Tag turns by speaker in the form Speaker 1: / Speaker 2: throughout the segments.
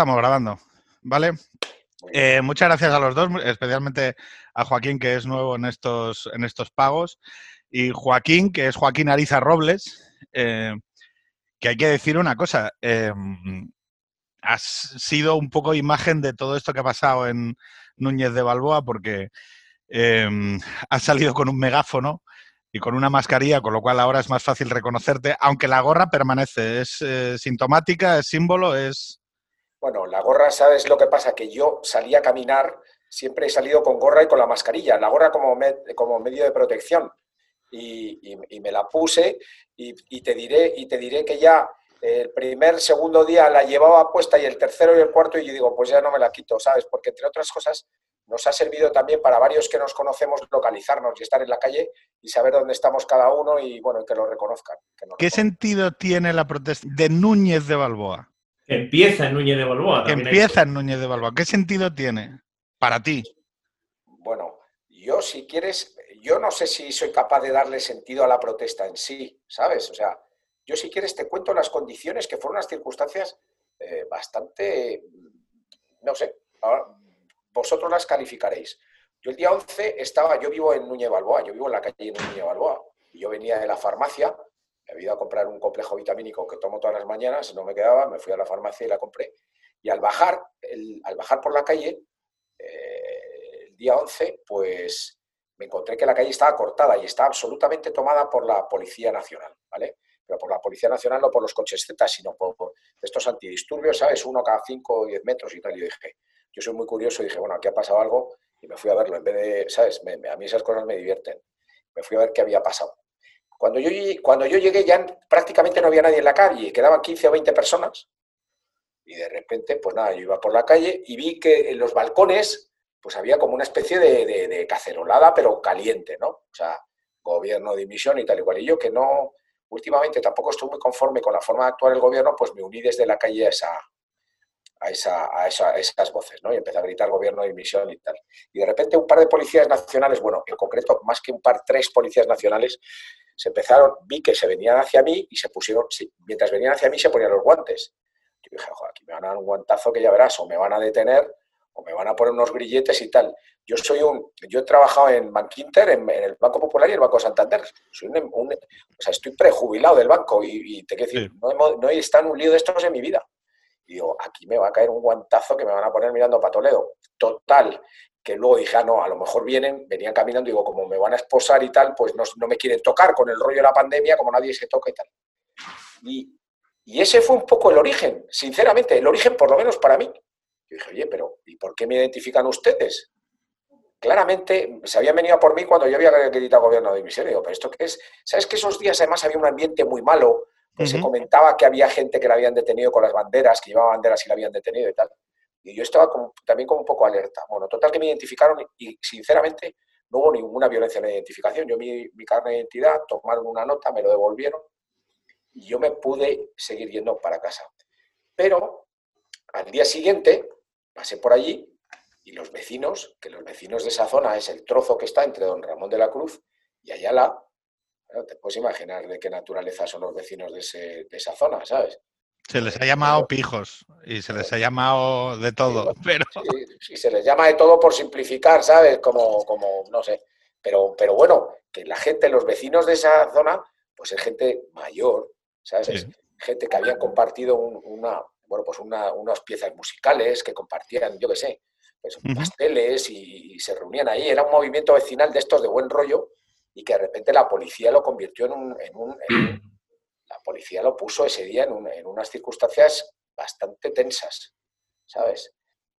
Speaker 1: Estamos grabando, ¿vale? Eh, muchas gracias a los dos, especialmente a Joaquín, que es nuevo en estos, en estos pagos, y Joaquín, que es Joaquín Ariza Robles, eh, que hay que decir una cosa, eh, has sido un poco imagen de todo esto que ha pasado en Núñez de Balboa, porque has salido con un megáfono y con una mascarilla, con lo cual ahora es más fácil reconocerte, aunque la gorra permanece, es sintomática, es símbolo, es...
Speaker 2: Bueno, la gorra, ¿sabes lo que pasa? Que yo salí a caminar, siempre he salido con gorra y con la mascarilla, la gorra como, como medio de protección. Y, me la puse y, te diré, y te diré que ya el primer, segundo día la llevaba puesta y el tercero y el cuarto y yo digo, pues ya no me la quito, ¿sabes? Porque entre otras cosas nos ha servido también para varios que nos conocemos localizarnos y estar en la calle y saber dónde estamos cada uno y bueno, que lo reconozcan.
Speaker 1: ¿Qué sentido tiene la protesta de Núñez de Balboa?
Speaker 3: Empieza en Núñez de Balboa.
Speaker 1: Que empieza en Núñez de Balboa. ¿Qué sentido tiene para ti?
Speaker 2: Bueno, yo si quieres, yo no sé si soy capaz de darle sentido a la protesta en sí, ¿sabes? O sea, yo si quieres te cuento las condiciones que fueron las circunstancias eh, bastante, no sé, vosotros las calificaréis. Yo el día 11 estaba, yo vivo en Núñez de Balboa, yo vivo en la calle Núñez de Balboa, y yo venía de la farmacia he ido a comprar un complejo vitamínico que tomo todas las mañanas, no me quedaba, me fui a la farmacia y la compré. Y al bajar, al bajar por la calle, eh, el día 11, pues me encontré que la calle estaba cortada y estaba absolutamente tomada por la Policía Nacional, ¿vale? Pero por la Policía Nacional no por los coches Z, sino por, estos antidisturbios, ¿sabes? Uno cada 5 o 10 metros y tal. Y yo dije, yo soy muy curioso y dije, bueno, aquí ha pasado algo y me fui a verlo. En vez de, ¿sabes? a mí esas cosas me divierten. Me fui a ver qué había pasado. Cuando yo, cuando yo llegué ya prácticamente no había nadie en la calle, quedaban 15 o 20 personas. Y de repente, pues nada, yo iba por la calle y vi que en los balcones pues había como una especie de, cacerolada, pero caliente, ¿no? O sea, gobierno, dimisión y tal y cual. Y yo que no, últimamente tampoco estoy muy conforme con la forma de actuar el gobierno, pues me uní desde la calle a, esa, a, esa, a, esas voces, ¿no? Y empecé a gritar gobierno, dimisión y tal. Y de repente un par de policías nacionales, bueno, en concreto más que un par, tres policías nacionales, se empezaron, vi que se venían hacia mí y se pusieron, mientras venían hacia mí se ponían los guantes. Yo dije, joder, aquí me van a dar un guantazo que ya verás, o me van a detener, o me van a poner unos grilletes y tal. Yo soy un, yo he trabajado en Bankinter, en, en el Banco Popular y el Banco Santander. Soy un, o sea, estoy prejubilado del banco y, te quiero decir, no, no he estado en un lío de estos en mi vida. Y digo, aquí me va a caer un guantazo que me van a poner mirando para Toledo. Total, que luego dije, ah, no, a lo mejor vienen, venían caminando, digo, como me van a esposar y tal, pues no, me quieren tocar con el rollo de la pandemia, como nadie se toca y tal. Y, ese fue un poco el origen, sinceramente, el origen por lo menos para mí. Yo dije, oye, pero ¿y por qué me identifican ustedes? Claramente se habían venido por mí cuando yo había acreditado gobierno de dimisión. Digo, pero ¿esto qué es? ¿Sabes que esos días además había un ambiente muy malo? Pues se comentaba que había gente que la habían detenido con las banderas, que llevaba banderas y la habían detenido y tal. Y yo estaba también como un poco alerta. Bueno, total que me identificaron y sinceramente no hubo ninguna violencia en la identificación. Yo mi, mi carne de identidad, tomaron una nota, me lo devolvieron y yo me pude seguir yendo para casa. Pero al día siguiente pasé por allí y los vecinos, que los vecinos de esa zona es el trozo que está entre Don Ramón de la Cruz y Ayala, te puedes imaginar de qué naturaleza son los vecinos de, de esa zona, ¿sabes?
Speaker 1: Se les ha llamado pijos y se les ha llamado de todo, pero...
Speaker 2: Sí, se les llama de todo por simplificar, ¿sabes? Como, como no sé. Pero, pero bueno, que la gente, los vecinos de esa zona, pues es gente mayor, ¿sabes? Gente que habían compartido una, bueno, pues unas piezas musicales, que compartían, yo qué sé, pues, pasteles y, se reunían ahí. Era un movimiento vecinal de estos de buen rollo y que de repente la policía lo convirtió en un la policía lo puso ese día en, unas circunstancias bastante tensas, ¿sabes?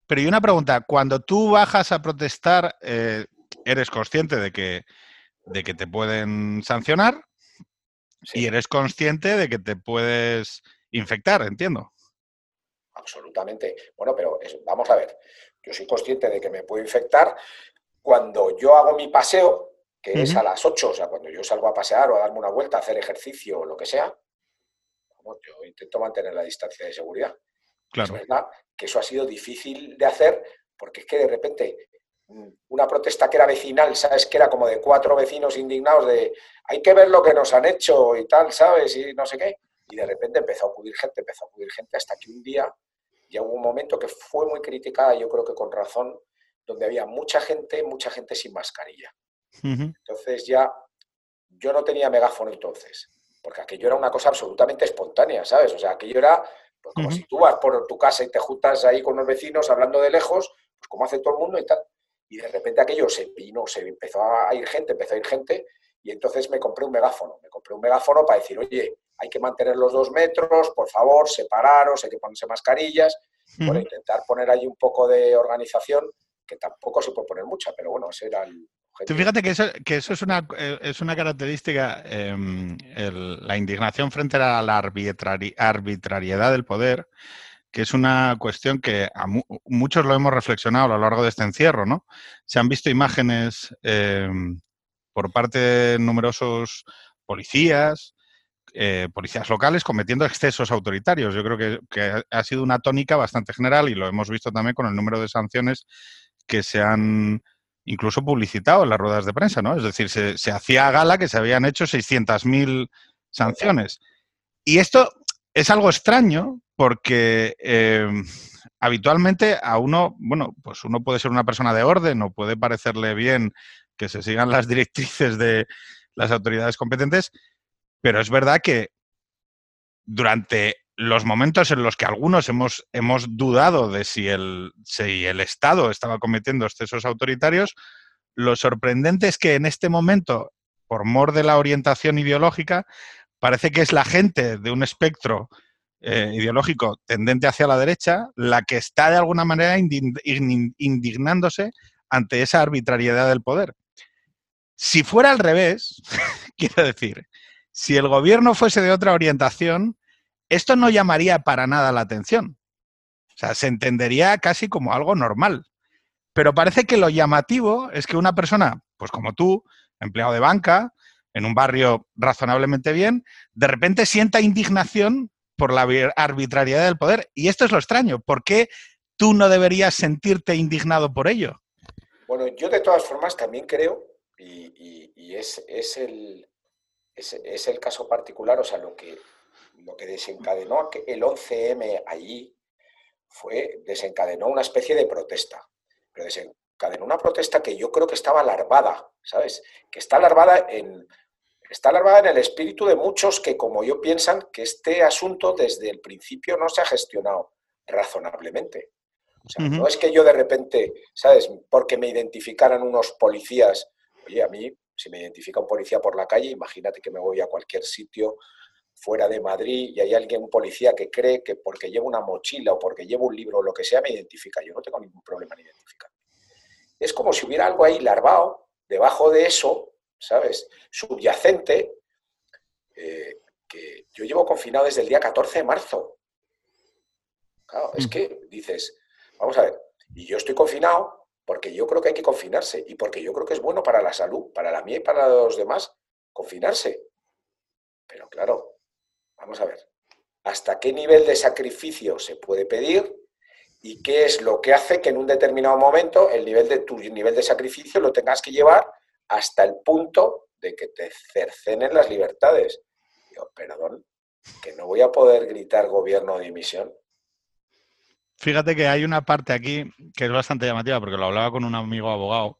Speaker 1: Pero y una pregunta, cuando tú bajas a protestar, eh, ¿eres consciente de que, de que te pueden sancionar? Y eres consciente de que te puedes infectar, entiendo.
Speaker 2: Absolutamente. Bueno, pero vamos a ver, yo soy consciente de que me puedo infectar cuando yo hago mi paseo, que es a las 8, o sea, cuando yo salgo a pasear o a darme una vuelta, a hacer ejercicio o lo que sea, yo intento mantener la distancia de seguridad.
Speaker 1: Claro.
Speaker 2: Es verdad que eso ha sido difícil de hacer porque es que de repente mm, una protesta que era vecinal, ¿sabes? Que era como de cuatro vecinos indignados de hay que ver lo que nos han hecho y tal, ¿sabes? Y no sé qué. Y de repente empezó a acudir gente, empezó a acudir gente hasta que un día ya hubo un momento que fue muy criticada, yo creo que con razón, donde había mucha gente, mucha gente sin mascarilla. Entonces ya yo no tenía megáfono entonces, porque aquello era una cosa absolutamente espontánea, ¿sabes? O sea, aquello era pues, como si tú vas por tu casa y te juntas ahí con los vecinos hablando de lejos, pues como hace todo el mundo y tal. Y de repente aquello se vino, se empezó a ir gente, empezó a ir gente, y entonces me compré un megáfono. Me compré un megáfono para decir, oye, hay que mantener los dos metros, por favor, separaros, hay que ponerse mascarillas, por intentar poner ahí un poco de organización, que tampoco se puede poner mucha, pero bueno, ese era el,
Speaker 1: Fíjate que eso, que eso es, una, eh, es una característica, em, la indignación frente a la arbitrariedad del poder, que es una cuestión que a muchos lo hemos reflexionado a lo largo de este encierro, ¿no? Se han visto imágenes em, por parte de numerosos policías, eh, policías locales cometiendo excesos autoritarios. Yo creo que, ha sido una tónica bastante general y lo hemos visto también con el número de sanciones que se han incluso publicitado en las ruedas de prensa, ¿no? Es decir, se, hacía gala que se habían hecho 600.000 sanciones. Y esto es algo extraño porque eh, habitualmente a uno, bueno, pues uno puede ser una persona de orden o puede parecerle bien que se sigan las directrices de las autoridades competentes, pero es verdad que durante los momentos en los que algunos hemos, hemos dudado de si el, si el Estado estaba cometiendo excesos autoritarios, lo sorprendente es que en este momento, por mor de la orientación ideológica, parece que es la gente de un espectro eh, ideológico tendente hacia la derecha la que está de alguna manera indignándose ante esa arbitrariedad del poder. Si fuera al revés, quiero decir, si el gobierno fuese de otra orientación, esto no llamaría para nada la atención. O sea, se entendería casi como algo normal. Pero parece que lo llamativo es que una persona, pues como tú, empleado de banca, en un barrio razonablemente bien, de repente sienta indignación por la arbitrariedad del poder. Y esto es lo extraño. ¿Por qué tú no deberías sentirte indignado por ello?
Speaker 2: Bueno, yo de todas formas también creo, y, es, el, es, el caso particular, o sea, lo que, lo que desencadenó el 11M allí fue, desencadenó una especie de protesta, pero desencadenó una protesta que yo creo que estaba alarmada, ¿sabes? Que está alarmada en, está alarmada en el espíritu de muchos que, como yo, piensan que este asunto desde el principio no se ha gestionado razonablemente. O sea, no es que yo de repente, ¿sabes? Porque me identificaran unos policías, oye, a mí, si me identifica un policía por la calle, imagínate que me voy a cualquier sitio fuera de Madrid y hay alguien, un policía que cree que porque llevo una mochila o porque llevo un libro o lo que sea, me identifica. Yo no tengo ningún problema en identificar. Es como si hubiera algo ahí larvado, debajo de eso, ¿sabes? Subyacente, eh, que yo llevo confinado desde el día 14 de marzo. Claro, es que dices, vamos a ver, y yo estoy confinado porque yo creo que hay que confinarse y porque yo creo que es bueno para la salud, para la mía y para los demás, confinarse. Pero claro, Vamos a ver, ¿hasta qué nivel de sacrificio se puede pedir? ¿Y qué es lo que hace que en un determinado momento el nivel de, tu nivel de sacrificio lo tengas que llevar hasta el punto de que te cercenen las libertades? Yo, perdón, que no voy a poder gritar gobierno de dimisión.
Speaker 1: Fíjate que hay una parte aquí que es bastante llamativa, porque lo hablaba con un amigo abogado,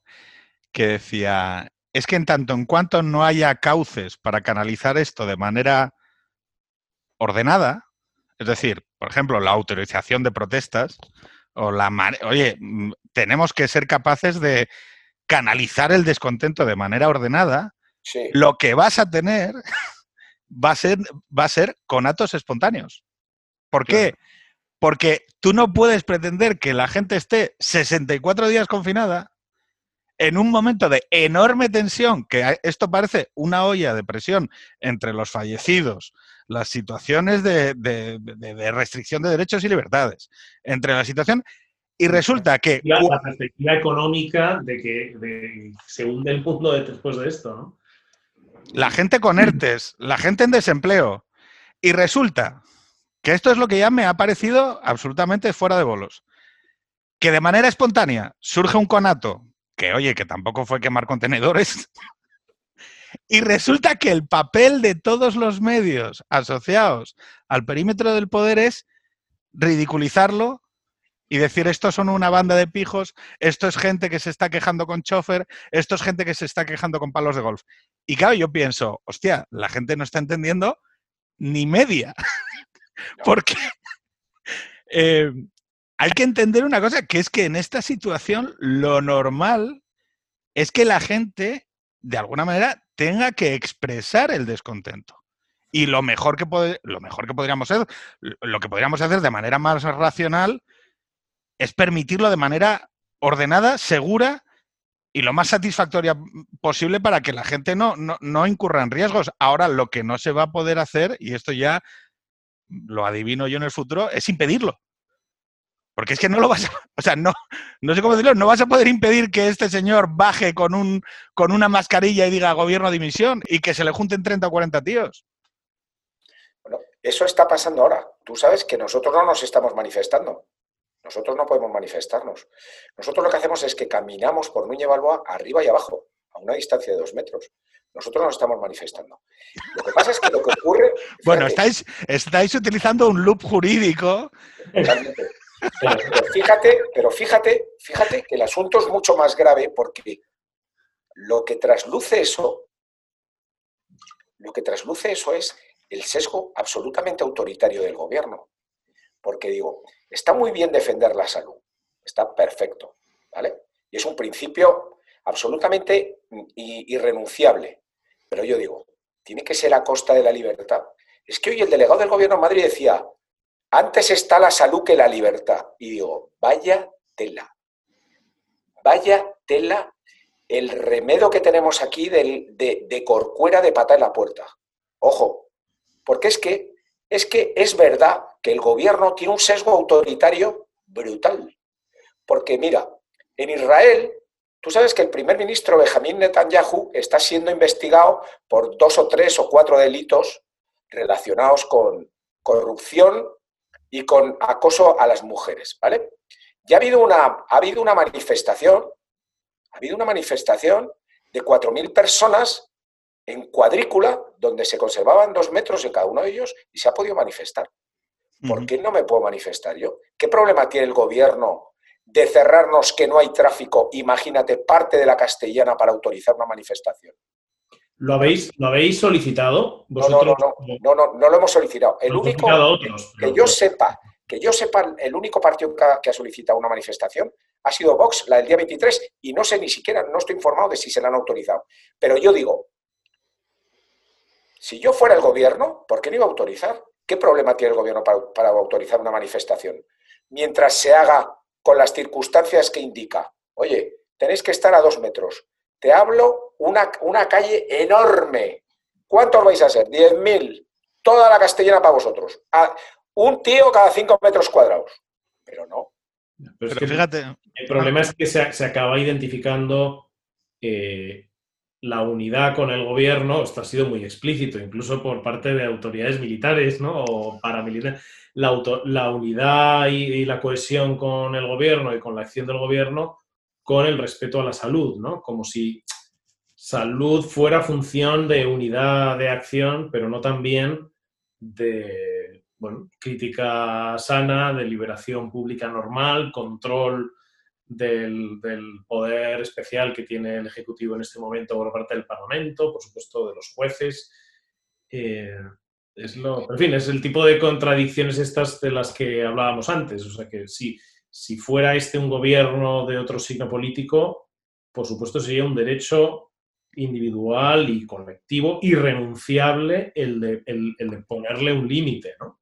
Speaker 1: que decía, es que en tanto en cuanto no haya cauces para canalizar esto de manera ordenada, es decir, por ejemplo, la autorización de protestas, o la oye, mm, tenemos que ser capaces de canalizar el descontento de manera ordenada, lo que vas a tener va a ser, va a ser con actos espontáneos. ¿Por qué? Porque tú no puedes pretender que la gente esté 64 días confinada en un momento de enorme tensión, que esto parece una olla de presión entre los fallecidos, las situaciones de, restricción de derechos y libertades, entre la situación y resulta que...
Speaker 3: La, perspectiva económica de que se hunde el mundo después de esto, ¿no?
Speaker 1: La gente con ERTES, la gente en desempleo. Y resulta que esto es lo que ya me ha parecido absolutamente fuera de bolos. Que de manera espontánea surge un conato, que oye, que tampoco fue quemar contenedores, y resulta que el papel de todos los medios asociados al perímetro del poder es ridiculizarlo y decir esto son una banda de pijos, esto es gente que se está quejando con chofer, esto es gente que se está quejando con palos de golf. Y claro, yo pienso, hostia, la gente no está entendiendo ni media. Porque eh, hay que entender una cosa, que es que en esta situación lo normal es que la gente, de alguna manera, tenga que expresar el descontento. Y lo mejor que, lo mejor que podríamos hacer, lo que podríamos hacer de manera más racional, es permitirlo de manera ordenada, segura y lo más satisfactoria posible para que la gente no, no, incurra en riesgos. Ahora, lo que no se va a poder hacer, y esto ya lo adivino yo en el futuro, es impedirlo. Porque es que no lo vas a, o sea, no, no sé cómo decirlo, no vas a poder impedir que este señor baje con, un, con una mascarilla y diga gobierno dimisión y que se le junten 30 o 40 tíos.
Speaker 2: Bueno, eso está pasando ahora. Tú sabes que nosotros no nos estamos manifestando. Nosotros no podemos manifestarnos. Nosotros lo que hacemos es que caminamos por Núñez Balboa arriba y abajo, a una distancia de dos metros. Nosotros nos estamos manifestando. Lo que pasa es que lo que ocurre...
Speaker 1: bueno, estáis, estáis utilizando un loop jurídico.
Speaker 2: Pero, fíjate, pero fíjate, fíjate que el asunto es mucho más grave porque lo que trasluce eso, lo que trasluce eso es el sesgo absolutamente autoritario del gobierno. Porque digo, está muy bien defender la salud, está perfecto, ¿vale? Y es un principio absolutamente irrenunciable. Pero yo digo, tiene que ser a costa de la libertad. Es que hoy el delegado del gobierno de Madrid decía, antes está la salud que la libertad. Y digo, vaya tela, vaya tela el remedio que tenemos aquí de, de, de corcuera de pata en la puerta. Ojo, porque es que es que es verdad que el gobierno tiene un sesgo autoritario brutal. Porque mira, en Israel, tú sabes que el primer ministro Benjamín Netanyahu está siendo investigado por dos o tres o cuatro delitos relacionados con corrupción y con acoso a las mujeres, ¿vale? Ya ha habido una, ha habido una manifestación, ha habido una manifestación de 4.000 personas en cuadrícula donde se conservaban dos metros en cada uno de ellos y se ha podido manifestar. ¿Por qué no me puedo manifestar yo? ¿Qué problema tiene el gobierno de cerrarnos que no hay tráfico, imagínate, parte de la castellana para autorizar una manifestación?
Speaker 3: ¿Lo habéis, ¿lo habéis solicitado?
Speaker 2: No, no, no, no, no, no, lo hemos solicitado. El único que yo sepa, que yo sepa, el único partido que ha solicitado una manifestación ha sido Vox, la del día 23, y no sé ni siquiera, no estoy informado de si se la han autorizado. Pero yo digo, si yo fuera el gobierno, ¿por qué no iba a autorizar? ¿Qué problema tiene el gobierno para, autorizar una manifestación? Mientras se haga con las circunstancias que indica. Oye, tenéis que estar a dos metros. Te hablo una, una calle enorme. ¿Cuántos vais a ser? ¿Diez mil? Toda la castellana para vosotros. un tío cada cinco metros cuadrados. Pero no.
Speaker 3: Pero, fíjate. El problema es que se, acaba identificando eh, la unidad con el gobierno, esto ha sido muy explícito, incluso por parte de autoridades militares ¿no? o paramilitares, la, la unidad y, la cohesión con el gobierno y con la acción del gobierno con el respeto a la salud, ¿no? como si salud fuera función de unidad de acción, pero no también de bueno, crítica sana, de liberación pública normal, control del, poder especial que tiene el Ejecutivo en este momento por parte del Parlamento, por supuesto de los jueces. Eh, es lo, en fin, es el tipo de contradicciones estas de las que hablábamos antes. O sea que si, si fuera este un gobierno de otro signo político, por supuesto sería un derecho individual y colectivo irrenunciable el de, el, de ponerle un límite, ¿no?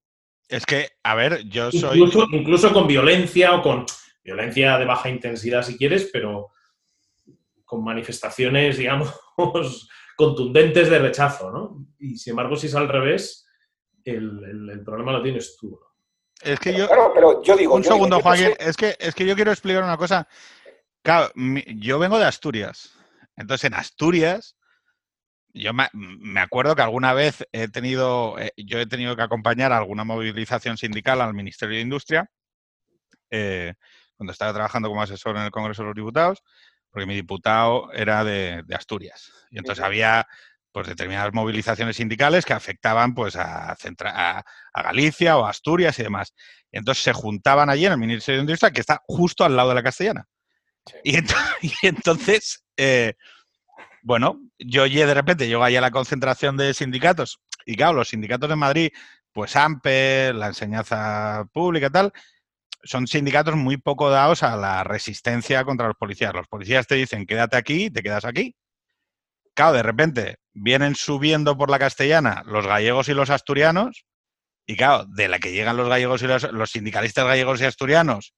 Speaker 1: Es que, a ver, yo soy...
Speaker 3: Incluso, incluso con violencia o con violencia de baja intensidad si quieres, pero con manifestaciones, digamos, contundentes de rechazo, ¿no? Y sin embargo, si es al revés, el, problema lo tienes tú.
Speaker 1: Es que yo.
Speaker 2: pero yo digo.
Speaker 1: Un segundo, Joaquín. Es, que, es que yo quiero explicar una cosa. Claro, yo vengo de Asturias. Entonces, en Asturias, yo me, acuerdo que alguna vez he tenido. Eh, yo he tenido que acompañar alguna movilización sindical al Ministerio de Industria. Eh, cuando estaba trabajando como asesor en el Congreso de los Diputados, porque mi diputado era de, Asturias. Y entonces había pues determinadas movilizaciones sindicales que afectaban pues a, a, Galicia o Asturias y demás. entonces se juntaban allí en el Ministerio de Industria, que está justo al lado de la Castellana. Y, entonces, eh, bueno, yo de repente llego allí a la concentración de sindicatos y claro, los sindicatos de Madrid, pues AMPE, la enseñanza pública y tal, son sindicatos muy poco dados a la resistencia contra los policías. Los policías te dicen, quédate aquí, te quedas aquí. Claro, de repente vienen subiendo por la castellana los gallegos y los asturianos, y claro, de la que llegan los gallegos y los, sindicalistas gallegos y asturianos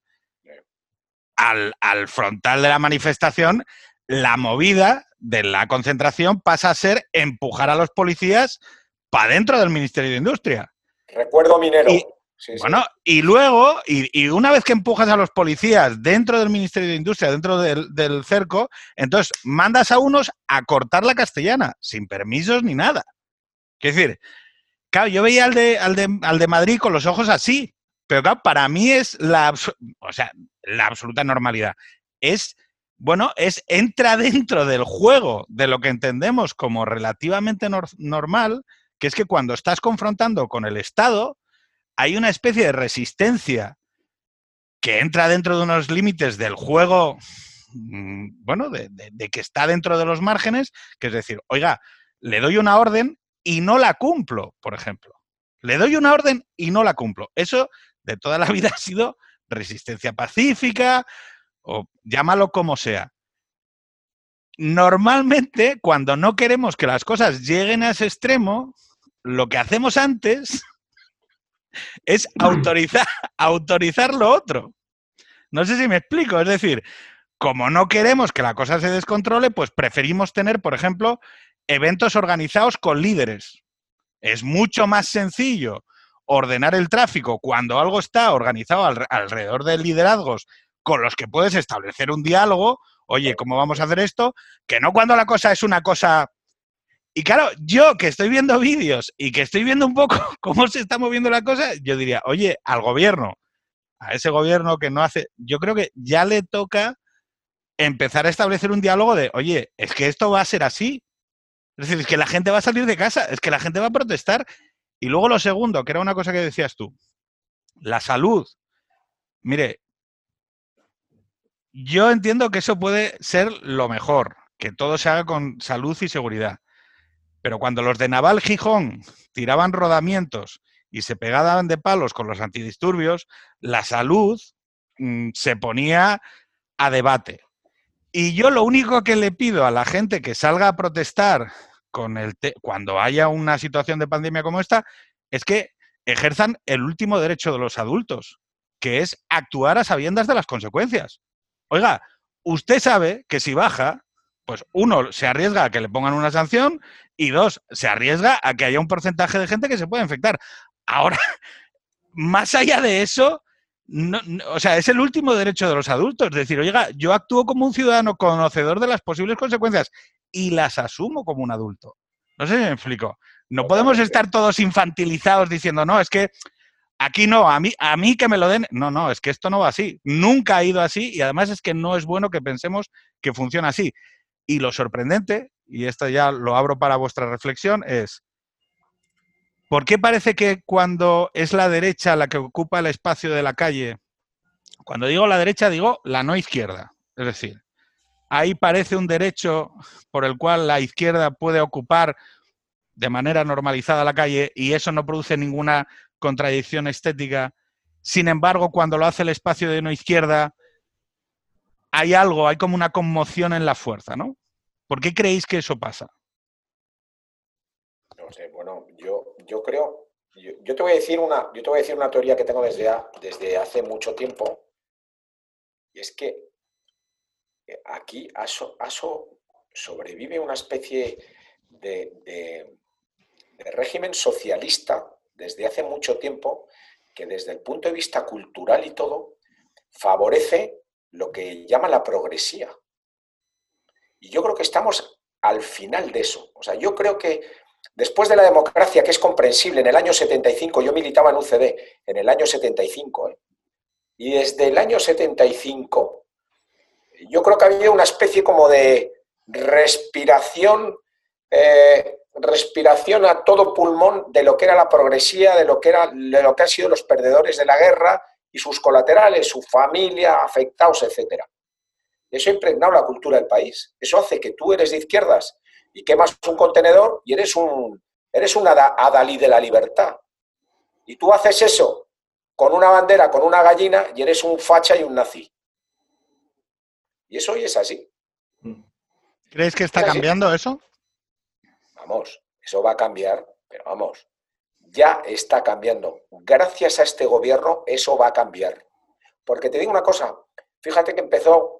Speaker 1: al, al frontal de la manifestación, la movida de la concentración pasa a ser empujar a los policías para dentro del Ministerio de Industria.
Speaker 2: Recuerdo minero.
Speaker 1: Bueno, y luego, y, una vez que empujas a los policías dentro del Ministerio de Industria, dentro del, cerco, entonces mandas a unos a cortar la castellana, sin permisos ni nada. Es decir, claro, yo veía al de, al de, al de Madrid con los ojos así, pero claro, para mí es la, o sea, la absoluta normalidad. Es, bueno, es, entra dentro del juego de lo que entendemos como relativamente normal, que es que cuando estás confrontando con el Estado, hay una especie de resistencia que entra dentro de unos límites del juego, mm, bueno, de, que está dentro de los márgenes, que es decir, oiga, le doy una orden y no la cumplo, por ejemplo. Le doy una orden y no la cumplo. Eso de toda la vida ha sido resistencia pacífica o llámalo como sea normalmente cuando no queremos que las cosas lleguen a ese extremo, lo que hacemos antes es autorizar, autorizar lo otro. No sé si me explico. Es decir, como no queremos que la cosa se descontrole, pues preferimos tener, por ejemplo, eventos organizados con líderes. Es mucho más sencillo ordenar el tráfico cuando algo está organizado alrededor de liderazgos con los que puedes establecer un diálogo. Oye, ¿cómo vamos a hacer esto? Que no cuando la cosa es una cosa y claro, yo que estoy viendo vídeos y que estoy viendo un poco cómo se está moviendo la cosa, yo diría, oye, al gobierno, a ese gobierno que no hace, yo creo que ya le toca empezar a establecer un diálogo de, oye, es que esto va a ser así. Es decir, es que la gente va a salir de casa, es que la gente va a protestar. Y luego lo segundo, que era una cosa que decías tú, la salud. Mire, yo entiendo que eso puede ser lo mejor, que todo se haga con salud y seguridad. Pero cuando los de Naval Gijón tiraban rodamientos y se pegaban de palos con los antidisturbios, la salud mm, se ponía a debate. Y yo lo único que le pido a la gente que salga a protestar con el cuando haya una situación de pandemia como esta es que ejerzan el último derecho de los adultos, que es actuar a sabiendas de las consecuencias. Oiga, usted sabe que si baja, pues uno, se arriesga a que le pongan una sanción y dos, se arriesga a que haya un porcentaje de gente que se pueda infectar. Ahora, más allá de eso, o sea, es el último derecho de los adultos. Decir, oiga, yo actúo como un ciudadano conocedor de las posibles consecuencias y las asumo como un adulto. No sé si me explico. No podemos estar todos infantilizados diciendo, no, es que aquí no, a mí, a mí que me lo den. No, no, es que esto no va así. Nunca ha ido así y además es que no es bueno que pensemos que funciona así. Y lo sorprendente, y esto ya lo abro para vuestra reflexión, es, ¿por qué parece que cuando es la derecha la que ocupa el espacio de la calle, cuando digo la derecha digo la no izquierda? Es decir, ahí parece un derecho por el cual la izquierda puede ocupar de manera normalizada la calle y eso no produce ninguna contradicción estética. Sin embargo, cuando lo hace el espacio de no izquierda, hay algo, hay como una conmoción en la fuerza, ¿no? ¿Por qué creéis que eso pasa?
Speaker 2: No sé, bueno, yo, yo creo, yo, te voy a decir una, yo te voy a decir una teoría que tengo desde, desde hace mucho tiempo, y es que eh, aquí ASO, ASO sobrevive una especie de, de régimen socialista desde hace mucho tiempo que desde el punto de vista cultural y todo favorece lo que llama la progresía. Y yo creo que estamos al final de eso. O sea, yo creo que después de la democracia, que es comprensible, en el año 75, yo militaba en UCD, en el año 75, ¿eh? y desde el año 75, yo creo que había una especie como de respiración eh, respiración a todo pulmón de lo que era la progresía, de lo que, era, de lo que han sido los perdedores de la guerra y sus colaterales, su familia, afectados, etc. Eso ha impregnado la cultura del país. Eso hace que tú eres de izquierdas y quemas un contenedor y eres un, eres un adalí de la libertad. Y tú haces eso con una bandera, con una gallina y eres un facha y un nazi. Y eso hoy es así.
Speaker 1: ¿Crees que está cambiando eso?
Speaker 2: Vamos, eso va a cambiar, pero vamos, ya está cambiando. Gracias a este gobierno eso va a cambiar. Porque te digo una cosa, fíjate que empezó,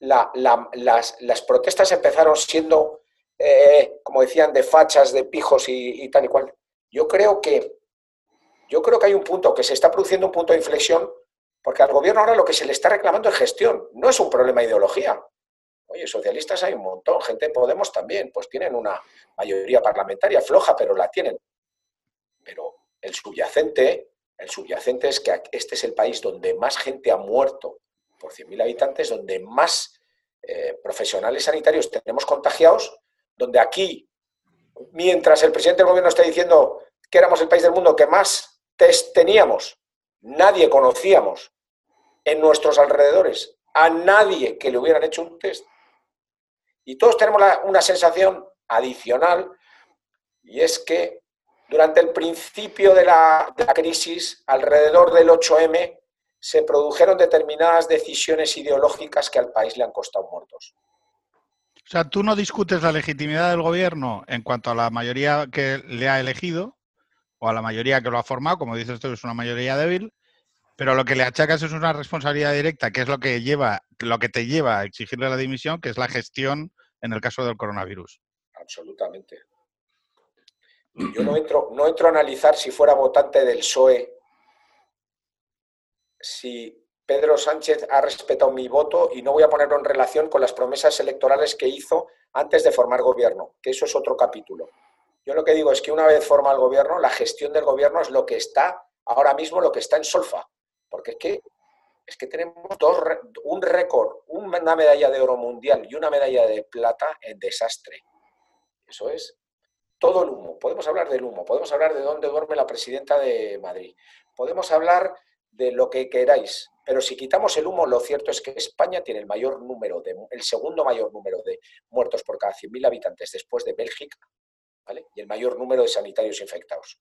Speaker 2: las, protestas empezaron siendo, eh, como decían, de fachas, de pijos y, y, tal y cual. Yo creo que, yo creo que hay un punto, que se está produciendo un punto de inflexión, porque al gobierno ahora lo que se le está reclamando es gestión, no es un problema de ideología. Oye, socialistas hay un montón, gente de Podemos también, pues tienen una mayoría parlamentaria floja, pero la tienen. Pero el subyacente, el subyacente es que este es el país donde más gente ha muerto por 100.000 habitantes, donde más eh, profesionales sanitarios tenemos contagiados, donde aquí, mientras el presidente del gobierno está diciendo que éramos el país del mundo que más test teníamos, nadie conocíamos en nuestros alrededores a nadie que le hubieran hecho un test. Y todos tenemos una sensación adicional y es que durante el principio de la, crisis, alrededor del 8M, se produjeron determinadas decisiones ideológicas que al país le han costado muertos.
Speaker 1: O sea, tú no discutes la legitimidad del gobierno en cuanto a la mayoría que le ha elegido o a la mayoría que lo ha formado, como dices tú, es una mayoría débil, pero lo que le achacas es una responsabilidad directa, que es lo que lleva, lo que te lleva a exigirle la dimisión, que es la gestión en el caso del coronavirus.
Speaker 2: Absolutamente. Yo no entro, no entro a analizar si fuera votante del PSOE, si Pedro Sánchez ha respetado mi voto y no voy a ponerlo en relación con las promesas electorales que hizo antes de formar gobierno, que eso es otro capítulo. Yo lo que digo es que una vez forma el gobierno, la gestión del gobierno es lo que está ahora mismo, lo que está en solfa. Porque es que, es que tenemos dos, un récord, una medalla de oro mundial y una medalla de plata en desastre. Eso es todo el humo. Podemos hablar del humo, podemos hablar de dónde duerme la presidenta de Madrid, podemos hablar de lo que queráis, pero si quitamos el humo, lo cierto es que España tiene el mayor número, de, el segundo mayor número de muertos por cada 100.000 habitantes después de Bélgica, ¿vale? Y el mayor número de sanitarios infectados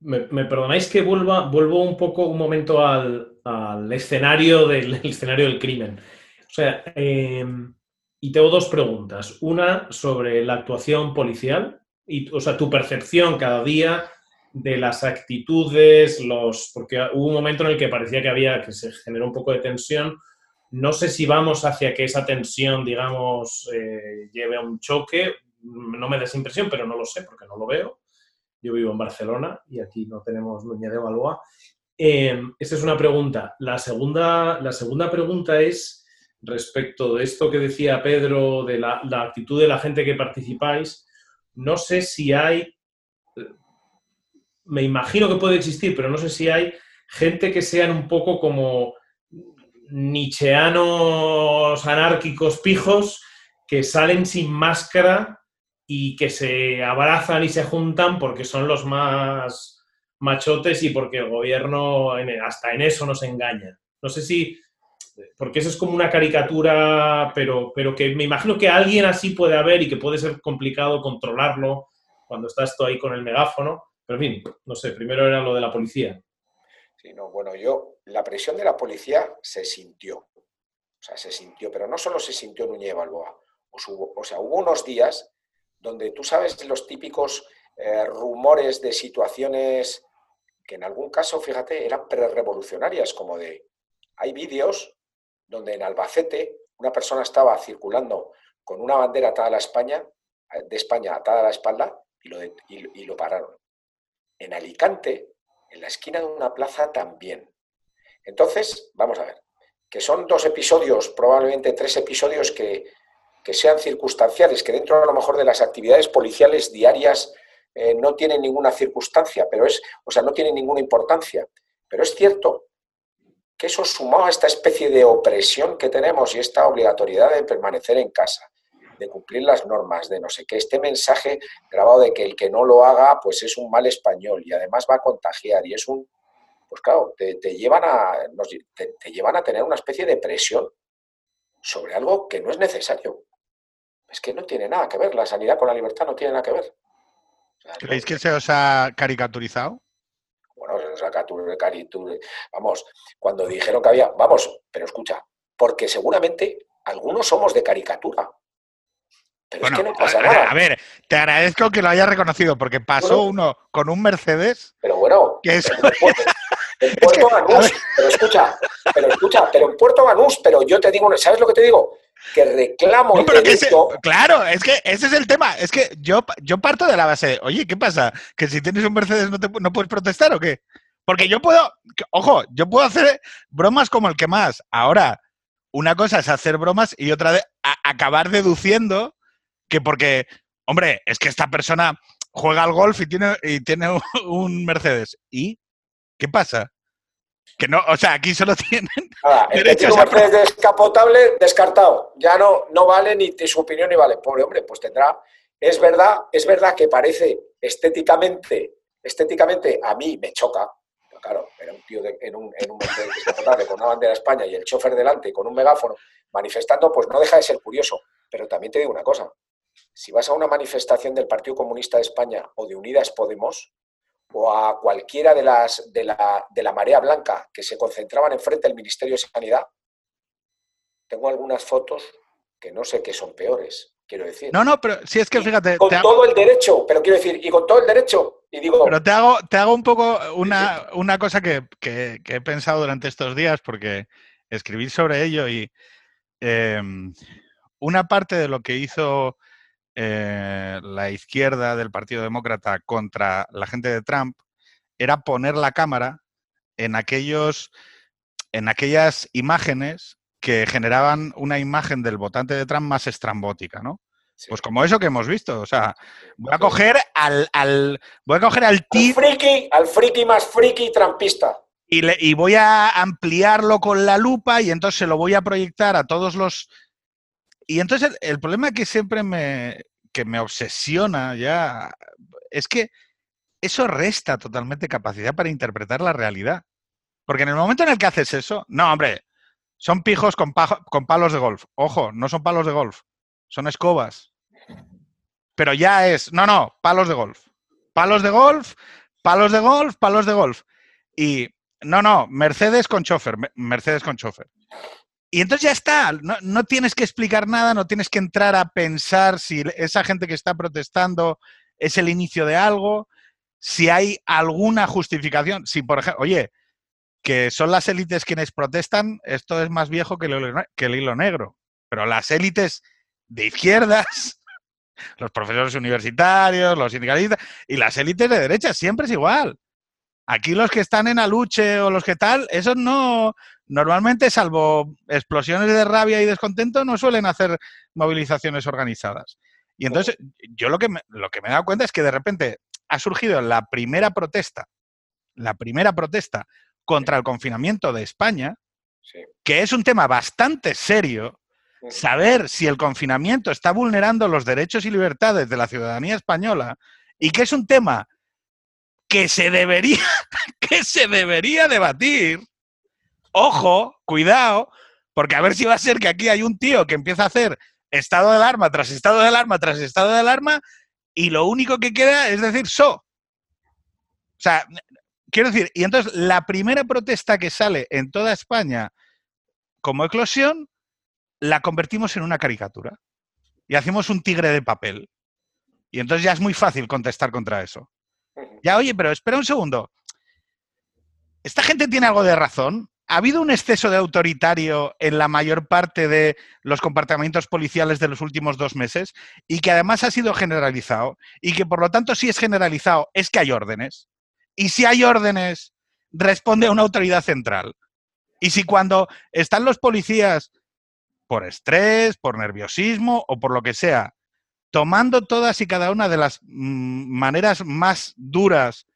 Speaker 3: me, perdonáis que vuelva, vuelvo un poco un momento al, escenario, del, escenario del crimen. O sea, em, y tengo dos preguntas. Una sobre la actuación policial, y, o sea, tu percepción cada día de las actitudes, los, porque hubo un momento en el que parecía que había, que se generó un poco de tensión. No sé si vamos hacia que esa tensión, digamos, eh, lleve a un choque. No me da impresión, pero no lo sé porque no lo veo. Yo vivo en Barcelona y aquí no tenemos Nuña de Balboa. Eh, esta es una pregunta. La segunda, la segunda pregunta es respecto de esto que decía Pedro, de la, actitud de la gente que participáis. No sé si hay, me imagino que puede existir, pero no sé si hay gente que sean un poco como nicheanos anárquicos pijos que salen sin máscara y que se abrazan y se juntan porque son los más machotes y porque el gobierno hasta en eso nos engaña. No sé si, porque eso es como una caricatura, pero, pero que me imagino que alguien así puede haber y que puede ser complicado controlarlo cuando estás tú ahí con el megáfono. Pero en fin, no sé, primero era lo de la policía.
Speaker 2: Sí, no, bueno, yo, la presión de la policía se sintió. O sea, se sintió, pero no solo se sintió Núñez Balboa. o sea, hubo unos días donde tú sabes los típicos eh, rumores de situaciones que en algún caso, fíjate, eran prerevolucionarias, como de, hay vídeos donde en Albacete una persona estaba circulando con una bandera atada a la España, de España atada a la espalda y lo, y lo pararon. En Alicante, en la esquina de una plaza también. Entonces, vamos a ver, que son dos episodios, probablemente tres episodios que que sean circunstanciales, que dentro a lo mejor de las actividades policiales diarias eh, no tienen ninguna circunstancia, pero es, o sea, no tienen ninguna importancia. Pero es cierto que eso sumado a esta especie de opresión que tenemos y esta obligatoriedad de permanecer en casa, de cumplir las normas, de no sé qué, este mensaje grabado de que el que no lo haga, pues es un mal español y además va a contagiar y es un, pues claro, te, llevan, a, te, llevan a tener una especie de presión sobre algo que no es necesario. Es que no tiene nada que ver, la sanidad con la libertad no tiene nada que ver.
Speaker 1: ¿Creéis que se os ha caricaturizado?
Speaker 2: Bueno, se os ha caricaturizado. Vamos, cuando dijeron que había, vamos, pero escucha, porque seguramente algunos somos de caricatura.
Speaker 1: Pero es que no pasa nada. A ver, te agradezco que lo hayas reconocido, porque pasó uno con un Mercedes.
Speaker 2: Pero bueno, que es... en Puerto Banús, pero escucha, pero escucha, pero en Puerto Banús, pero yo te digo, ¿sabes lo que te digo? Que reclamo
Speaker 1: claro, es que ese es el tema. Es que yo, yo parto de la base, oye, ¿qué pasa? ¿Que si tienes un Mercedes no, te, no puedes protestar o qué? Porque yo puedo, ojo, yo puedo hacer bromas como el que más. Ahora, una cosa es hacer bromas y otra de acabar deduciendo que porque, hombre, es que esta persona juega al golf y tiene, y tiene un Mercedes. ¿Y qué pasa? Que no, o sea, aquí solo tienen
Speaker 2: Nada, el derechos a... Mercedes descapotable, descartado. Ya no, no vale ni su opinión ni vale. Pobre hombre, pues tendrá. Es verdad, es verdad que parece estéticamente, estéticamente a mí me choca, claro, era un tío en, un, en un Mercedes descapotable con una bandera de España y el chofer delante con un megáfono manifestando, pues no deja de ser curioso. Pero también te digo una cosa, si vas a una manifestación del Partido Comunista de España o de Unidas Podemos, o a cualquiera de las de la, de la marea blanca que se concentraban enfrente del Ministerio de Sanidad, tengo algunas fotos que no sé qué son peores, quiero decir.
Speaker 1: No, no, pero si es que fíjate.
Speaker 2: Con todo el derecho, pero quiero decir, y con todo el derecho, y digo.
Speaker 1: Pero te hago, te hago un poco una, una cosa que, que, he pensado durante estos días, porque escribí sobre ello y em, una parte de lo que hizo eh, la izquierda del Partido Demócrata contra la gente de Trump era poner la cámara en aquellos en aquellas imágenes que generaban una imagen del votante de Trump más estrambótica, ¿no? Pues como eso que hemos visto, o sea, voy a coger al, al voy a coger
Speaker 2: al friki, al friki más friki trampista.
Speaker 1: Y, le, y voy a ampliarlo con la lupa y entonces se lo voy a proyectar a todos los y entonces el, problema que siempre me, que me obsesiona ya es que eso resta totalmente capacidad para interpretar la realidad. Porque en el momento en el que haces eso, no, hombre, son pijos con, con palos de golf. Ojo, no son palos de golf, son escobas. Pero ya es, no, no, palos de golf. Palos de golf, palos de golf, palos de golf. Y no, no, Mercedes con chofer, Mercedes con chofer. Y entonces ya está, no, tienes que explicar nada, no tienes que entrar a pensar si esa gente que está protestando es el inicio de algo, si hay alguna justificación, si por ejemplo, oye, que son las élites quienes protestan, esto es más viejo que el, que el hilo negro, pero las élites de izquierdas, los profesores universitarios, los sindicalistas y las élites de derecha, siempre es igual. Aquí los que están en Aluche o los que tal, esos no, normalmente, salvo explosiones de rabia y descontento, no suelen hacer movilizaciones organizadas. Y entonces, yo lo que, me, lo que me he dado cuenta es que de repente ha surgido la primera protesta, la primera protesta contra el confinamiento de España, que es un tema bastante serio, saber si el confinamiento está vulnerando los derechos y libertades de la ciudadanía española y que es un tema que se debería, que se debería debatir ojo, cuidado, porque a ver si va a ser que aquí hay un tío que empieza a hacer estado de alarma tras estado de alarma tras estado de alarma y lo único que queda es decir so. O sea, quiero decir, y entonces la primera protesta que sale en toda España como eclosión, la convertimos en una caricatura y hacemos un tigre de papel. Y entonces ya es muy fácil contestar contra eso. Ya, oye, pero espera un segundo. ¿Esta gente tiene algo de razón? ¿Ha habido un exceso de autoritario en la mayor parte de los comportamientos policiales de los últimos dos meses y que además ha sido generalizado y que por lo tanto si es generalizado es que hay órdenes? Y si hay órdenes, responde a una autoridad central. Y si cuando están los policías por estrés, por nerviosismo o por lo que sea, tomando todas y cada una de las mm, maneras más duras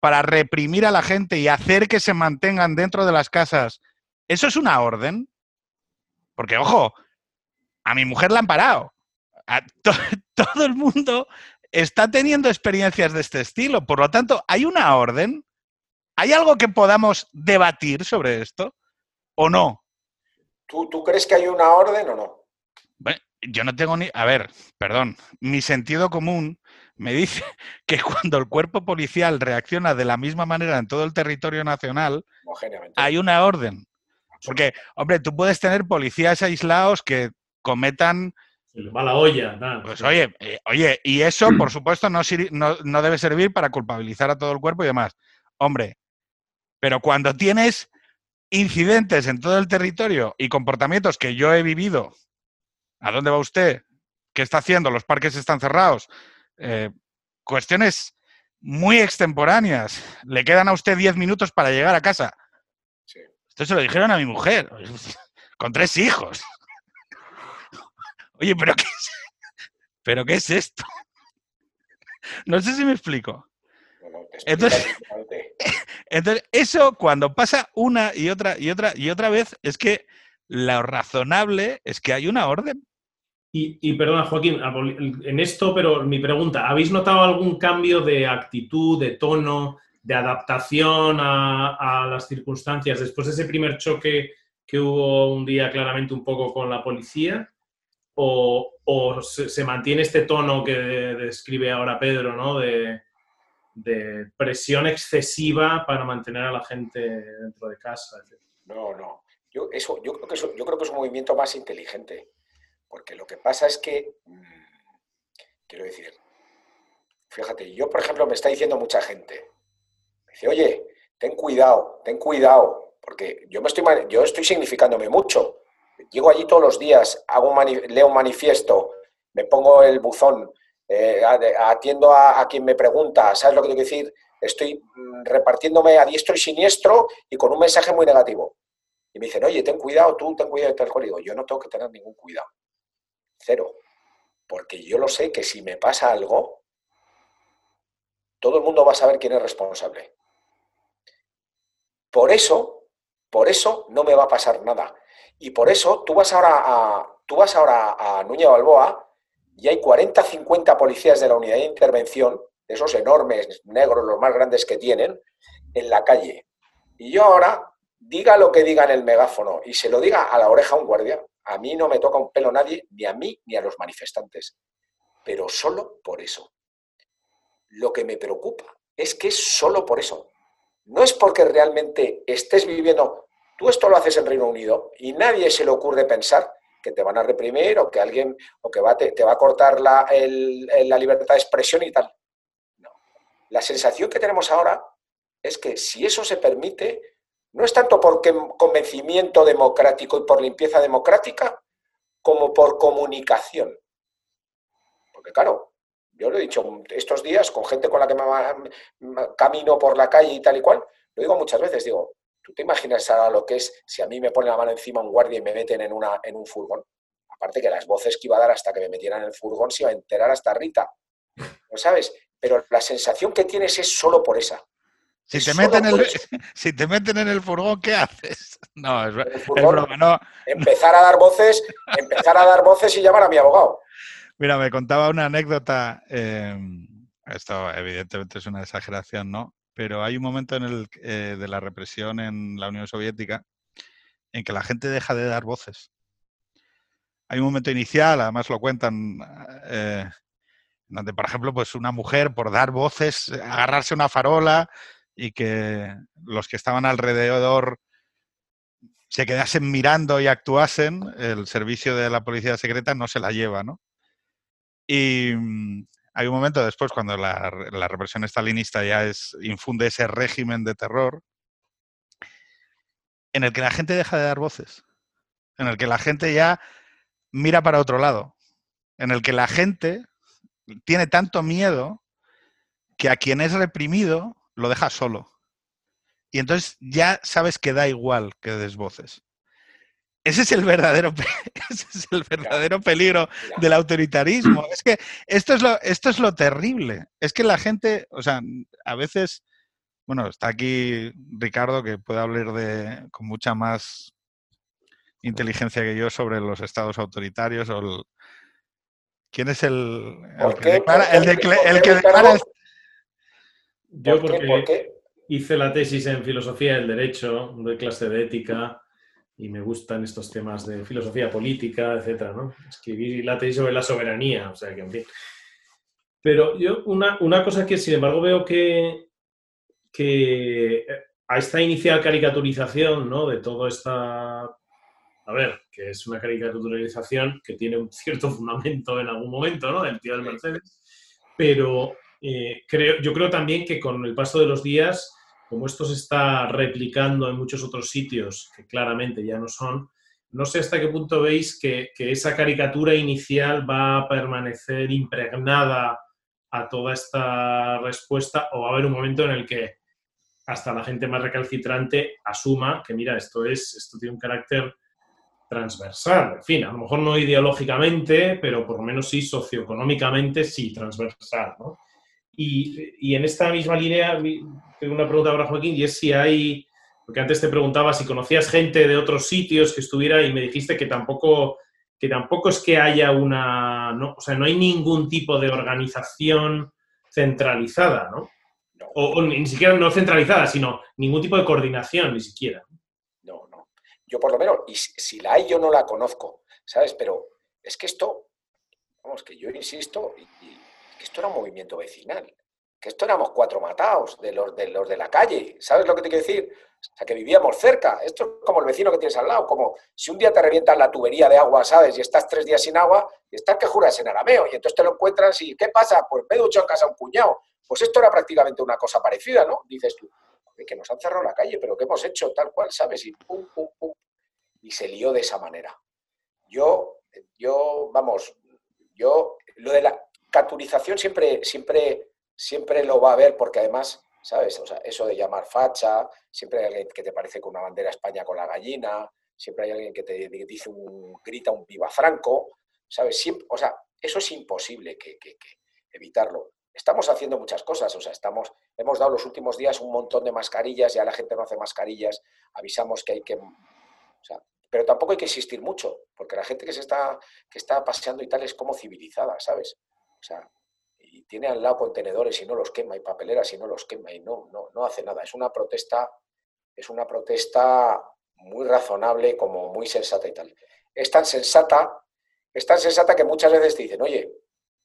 Speaker 1: para reprimir a la gente y hacer que se mantengan dentro de las casas, ¿eso es una orden? Porque, ojo, a mi mujer la han parado. todo el mundo está teniendo experiencias de este estilo. Por lo tanto, ¿hay una orden? ¿Hay algo que podamos debatir sobre esto o no?
Speaker 2: ¿Tú, tú crees que hay una orden o no?
Speaker 1: Bueno, yo no tengo ni... A ver, perdón, mi sentido común me dice que cuando el cuerpo policial reacciona de la misma manera en todo el territorio nacional, hay una orden. Porque, hombre, tú puedes tener policías aislados que cometan...
Speaker 3: Se les va la olla.
Speaker 1: Pues oye, eh, oye, y eso, por supuesto, no, no debe servir para culpabilizar a todo el cuerpo y demás. Hombre, pero cuando tienes incidentes en todo el territorio y comportamientos que yo he vivido, ¿a dónde va usted? ¿Qué está haciendo? Los parques están cerrados. Eh, cuestiones muy extemporáneas. Le quedan a usted 10 minutos para llegar a casa. Esto se lo dijeron a mi mujer, con tres hijos. Oye, pero ¿qué es, ¿pero qué es esto? No sé si me explico. Entonces, entonces, eso cuando pasa una y otra y otra y otra vez, es que lo razonable es que hay una orden.
Speaker 3: Y, y, perdona, Joaquín, en esto, pero mi pregunta, ¿habéis notado algún cambio de actitud, de tono, de adaptación a, las circunstancias después de ese primer choque que hubo un día claramente un poco con la policía? ¿O, se, mantiene este tono que describe ahora Pedro, ¿no? De, presión excesiva para mantener a la gente dentro de casa?
Speaker 2: No, no. Yo, eso, yo, creo que yo creo que es un movimiento más inteligente porque lo que pasa es que, mm, quiero decir, fíjate, yo por ejemplo me está diciendo mucha gente, me dice, oye, ten cuidado, ten cuidado, porque yo, me estoy, yo estoy significándome mucho. Llego allí todos los días, hago leo un manifiesto, me pongo el buzón, eh, atiendo a, quien me pregunta, ¿sabes lo que quiero decir? Estoy mm, repartiéndome a diestro y siniestro y con un mensaje muy negativo. Y me dicen, oye, ten cuidado, tú ten cuidado de tal código. Yo no tengo que tener ningún cuidado. Cero. Porque yo lo sé que si me pasa algo, todo el mundo va a saber quién es responsable. Por eso, por eso no me va a pasar nada. Y por eso tú vas ahora a, tú vas ahora a Núñez Balboa y hay 40, 50 policías de la unidad de intervención, esos enormes negros, los más grandes que tienen, en la calle. Y yo ahora, diga lo que diga en el megáfono y se lo diga a la oreja a un guardia, a mí no me toca un pelo nadie, ni a mí ni a los manifestantes. Pero solo por eso. Lo que me preocupa es que es solo por eso. No es porque realmente estés viviendo, tú esto lo haces en Reino Unido y nadie se le ocurre pensar que te van a reprimir o que alguien o que va, te, va a cortar la, la libertad de expresión y tal. No. La sensación que tenemos ahora es que si eso se permite, no es tanto por convencimiento democrático y por limpieza democrática, como por comunicación. Porque claro, yo lo he dicho estos días con gente con la que me camino por la calle y tal y cual, lo digo muchas veces, digo, ¿tú te imaginas ahora lo que es si a mí me ponen la mano encima un guardia y me meten en, una, en un furgón? Aparte que las voces que iba a dar hasta que me metieran en el furgón se iba a enterar hasta Rita. ¿No sabes? Pero la sensación que tienes es solo por esa.
Speaker 1: Si te, meten en el, si te meten en el furgón, ¿qué haces? No, es, broma, no.
Speaker 2: Empezar a dar voces, empezar a dar voces y llamar a mi abogado.
Speaker 1: Mira, me contaba una anécdota. Em, esto evidentemente es una exageración, ¿no? Pero hay un momento en el eh, de la represión en la Unión Soviética en que la gente deja de dar voces. Hay un momento inicial, además lo cuentan, eh, donde, por ejemplo, pues una mujer por dar voces, agarrarse una farola, y que los que estaban alrededor se quedasen mirando y actuasen, el servicio de la policía secreta no se la lleva, ¿no? Y mm, hay un momento después, cuando la, represión estalinista ya es, infunde ese régimen de terror, en el que la gente deja de dar voces, en el que la gente ya mira para otro lado, en el que la gente tiene tanto miedo que a quien es reprimido lo dejas solo. Y entonces ya sabes que da igual que des voces. Ese es el verdadero, es el verdadero peligro del autoritarismo. Es que esto es, lo, esto es lo terrible. Es que la gente, o sea, a veces, bueno, está aquí Ricardo que puede hablar de, con mucha más inteligencia que yo sobre los estados autoritarios o ¿Quién es el, que declara? El, que declara.
Speaker 3: Yo porque hice la tesis en filosofía del derecho, de clase de ética, y me gustan estos temas de filosofía política, etcétera, ¿no? Escribí la tesis sobre la soberanía, o sea que en fin. Pero yo, una, una cosa que sin embargo veo que, que a esta inicial caricaturización, ¿no? De todo esta a ver, que es una caricaturización que tiene un cierto fundamento en algún momento, ¿no? Del tío del Mercedes. Pero eh, creo, yo creo también que con el paso de los días, como esto se está replicando en muchos otros sitios que claramente ya no son, no sé hasta qué punto veis que, que esa caricatura inicial va a permanecer impregnada a toda esta respuesta o va a haber un momento en el que hasta la gente más recalcitrante asuma que, mira, esto, es, esto tiene un carácter transversal. En fin, a lo mejor no ideológicamente, pero por lo menos sí socioeconómicamente sí transversal. ¿no? Y, en esta misma línea, tengo una pregunta para Joaquín, y es si hay, porque antes te preguntaba si conocías gente de otros sitios que estuviera y me dijiste que tampoco, que tampoco es que haya una, no, o sea, no hay ningún tipo de organización centralizada, ¿no? o ni siquiera no centralizada, sino ningún tipo de coordinación, ni siquiera.
Speaker 2: Yo por lo menos, y si la hay yo no la conozco, ¿sabes? Pero es que esto, vamos, que yo insisto, y, que esto era un movimiento vecinal, que esto éramos cuatro matados de los, de los de la calle, ¿sabes lo que te quiero decir? O sea, que vivíamos cerca. Esto es como el vecino que tienes al lado, como si un día te revientan la tubería de agua, ¿sabes? Y estás tres días sin agua, y estás que juras en arameo, y entonces te lo encuentras y ¿qué pasa? Pues me he duchado en casa un cuñado. Pues esto era prácticamente una cosa parecida, ¿no? Dices tú, que nos han cerrado la calle, pero ¿qué hemos hecho? Tal cual, ¿sabes? Y pum, pum, pum. Y se lió de esa manera. Yo, yo, vamos, yo, lo de la caturización siempre, siempre, siempre lo va a ver porque además, ¿sabes? O sea, eso de llamar facha, siempre hay alguien que te parece con una bandera España con la gallina, siempre hay alguien que te dice un, grita un viva franco, ¿sabes? Siempre, o sea, eso es imposible que, que evitarlo estamos haciendo muchas cosas, o sea, estamos, hemos dado los últimos días un montón de mascarillas, ya la gente no hace mascarillas, avisamos que hay que, pero tampoco hay que insistir mucho, porque la gente que se está, que está paseando y tal es como civilizada, ¿sabes? O sea, y tiene al lado contenedores y no los quema, y papeleras y no los quema, y no, no, no hace nada. Es una protesta, es una protesta muy razonable, como muy sensata y tal. Es tan sensata, es tan sensata que muchas veces dicen, oye,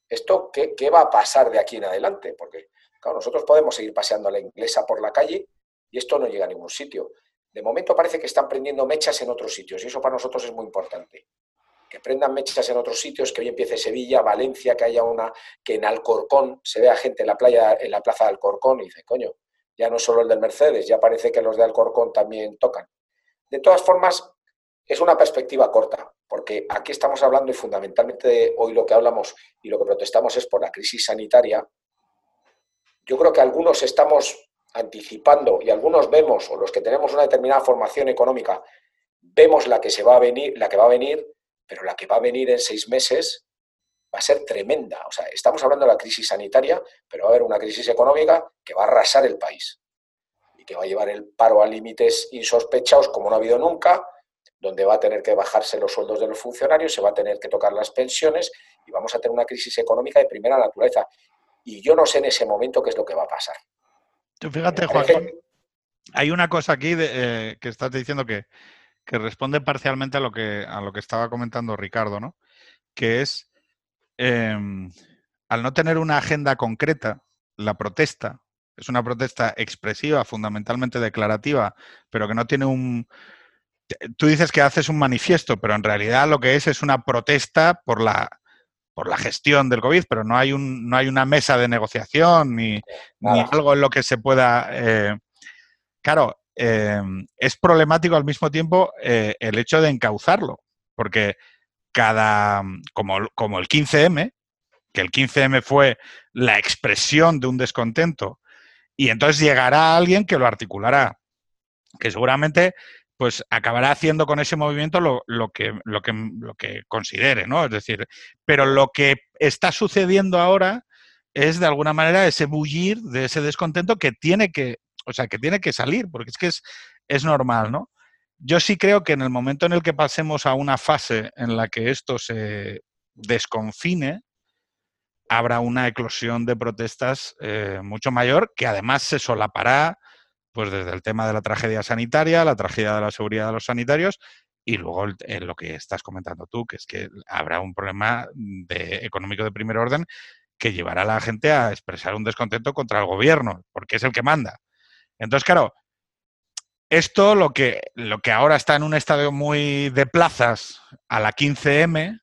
Speaker 2: ¿esto qué, va a pasar de aquí en adelante? Porque, claro, nosotros podemos seguir paseando a la inglesa por la calle y esto no llega a ningún sitio. De momento parece que están prendiendo mechas en otros sitios y eso para nosotros es muy importante. Que prendan mechas en otros sitios, que hoy empiece Sevilla, Valencia, que haya una, que en Alcorcón se vea gente en la playa, en la plaza de Alcorcón y dice, coño, ya no solo el del Mercedes, ya parece que los de Alcorcón también tocan. De todas formas, es una perspectiva corta porque aquí estamos hablando y fundamentalmente hoy lo que hablamos y lo que protestamos es por la crisis sanitaria. Yo creo que algunos estamos anticipando y algunos vemos, o los que tenemos una determinada formación económica, vemos la que se va a venir, la que va a venir, pero la que va a venir en seis meses va a ser tremenda. O sea, estamos hablando de la crisis sanitaria, pero va a haber una crisis económica que va a arrasar el país y que va a llevar el paro a límites insospechados como no ha habido nunca, donde va a tener que bajarse los sueldos de los funcionarios, se va a tener que tocar las pensiones y vamos a tener una crisis económica de primera naturaleza. Y yo no sé en ese momento qué es lo que va a pasar.
Speaker 1: Tú fíjate, Joaquín, hay una cosa aquí eh, que estás diciendo que, responde parcialmente a lo que, a lo que estaba comentando Ricardo, ¿no? Que es, em, al no tener una agenda concreta, la protesta, es una protesta expresiva, fundamentalmente declarativa, pero que no tiene un, tú dices que haces un manifiesto, pero en realidad lo que es es una protesta por la, por la gestión del COVID, pero no hay, un, no hay una mesa de negociación ni, algo en lo que se pueda... Eh, claro, eh, es problemático al mismo tiempo eh, el hecho de encauzarlo, porque cada, como, como el 15M, que el 15M fue la expresión de un descontento, y entonces llegará alguien que lo articulará, que seguramente pues acabará haciendo con ese movimiento lo, que, lo, que, lo que considere, ¿no? Es decir, pero lo que está sucediendo ahora es de alguna manera ese bullir de ese descontento que tiene que, o sea, que tiene que salir, porque es que es, es normal, ¿no? Yo sí creo que en el momento en el que pasemos a una fase en la que esto se desconfine, habrá una eclosión de protestas eh, mucho mayor que además se solapará pues desde el tema de la tragedia sanitaria, la tragedia de la seguridad de los sanitarios y luego lo que estás comentando tú, que es que habrá un problema de, económico de primer orden que llevará a la gente a expresar un descontento contra el gobierno, porque es el que manda. Entonces, claro, esto lo que, lo que ahora está en un estadio muy de plazas a la 15M,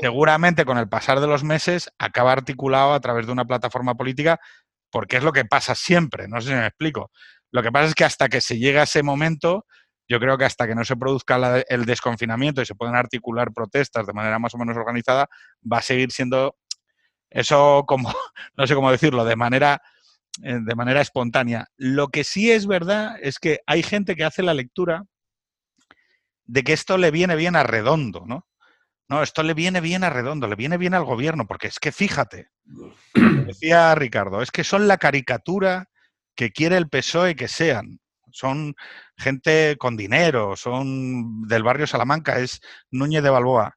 Speaker 1: seguramente con el pasar de los meses acaba articulado a través de una plataforma política, porque es lo que pasa siempre, no sé si me explico. Lo que pasa es que hasta que se llegue a ese momento, yo creo que hasta que no se produzca el desconfinamiento y se puedan articular protestas de manera más o menos organizada, va a seguir siendo eso como, no sé cómo decirlo, de manera, de manera espontánea. Lo que sí es verdad es que hay gente que hace la lectura de que esto le viene bien a redondo, ¿no? No, esto le viene bien a redondo, le viene bien al gobierno, porque es que fíjate, decía Ricardo, es que son la caricatura que quiere el PSOE que sean. Son gente con dinero, son del barrio Salamanca, es Núñez de Balboa.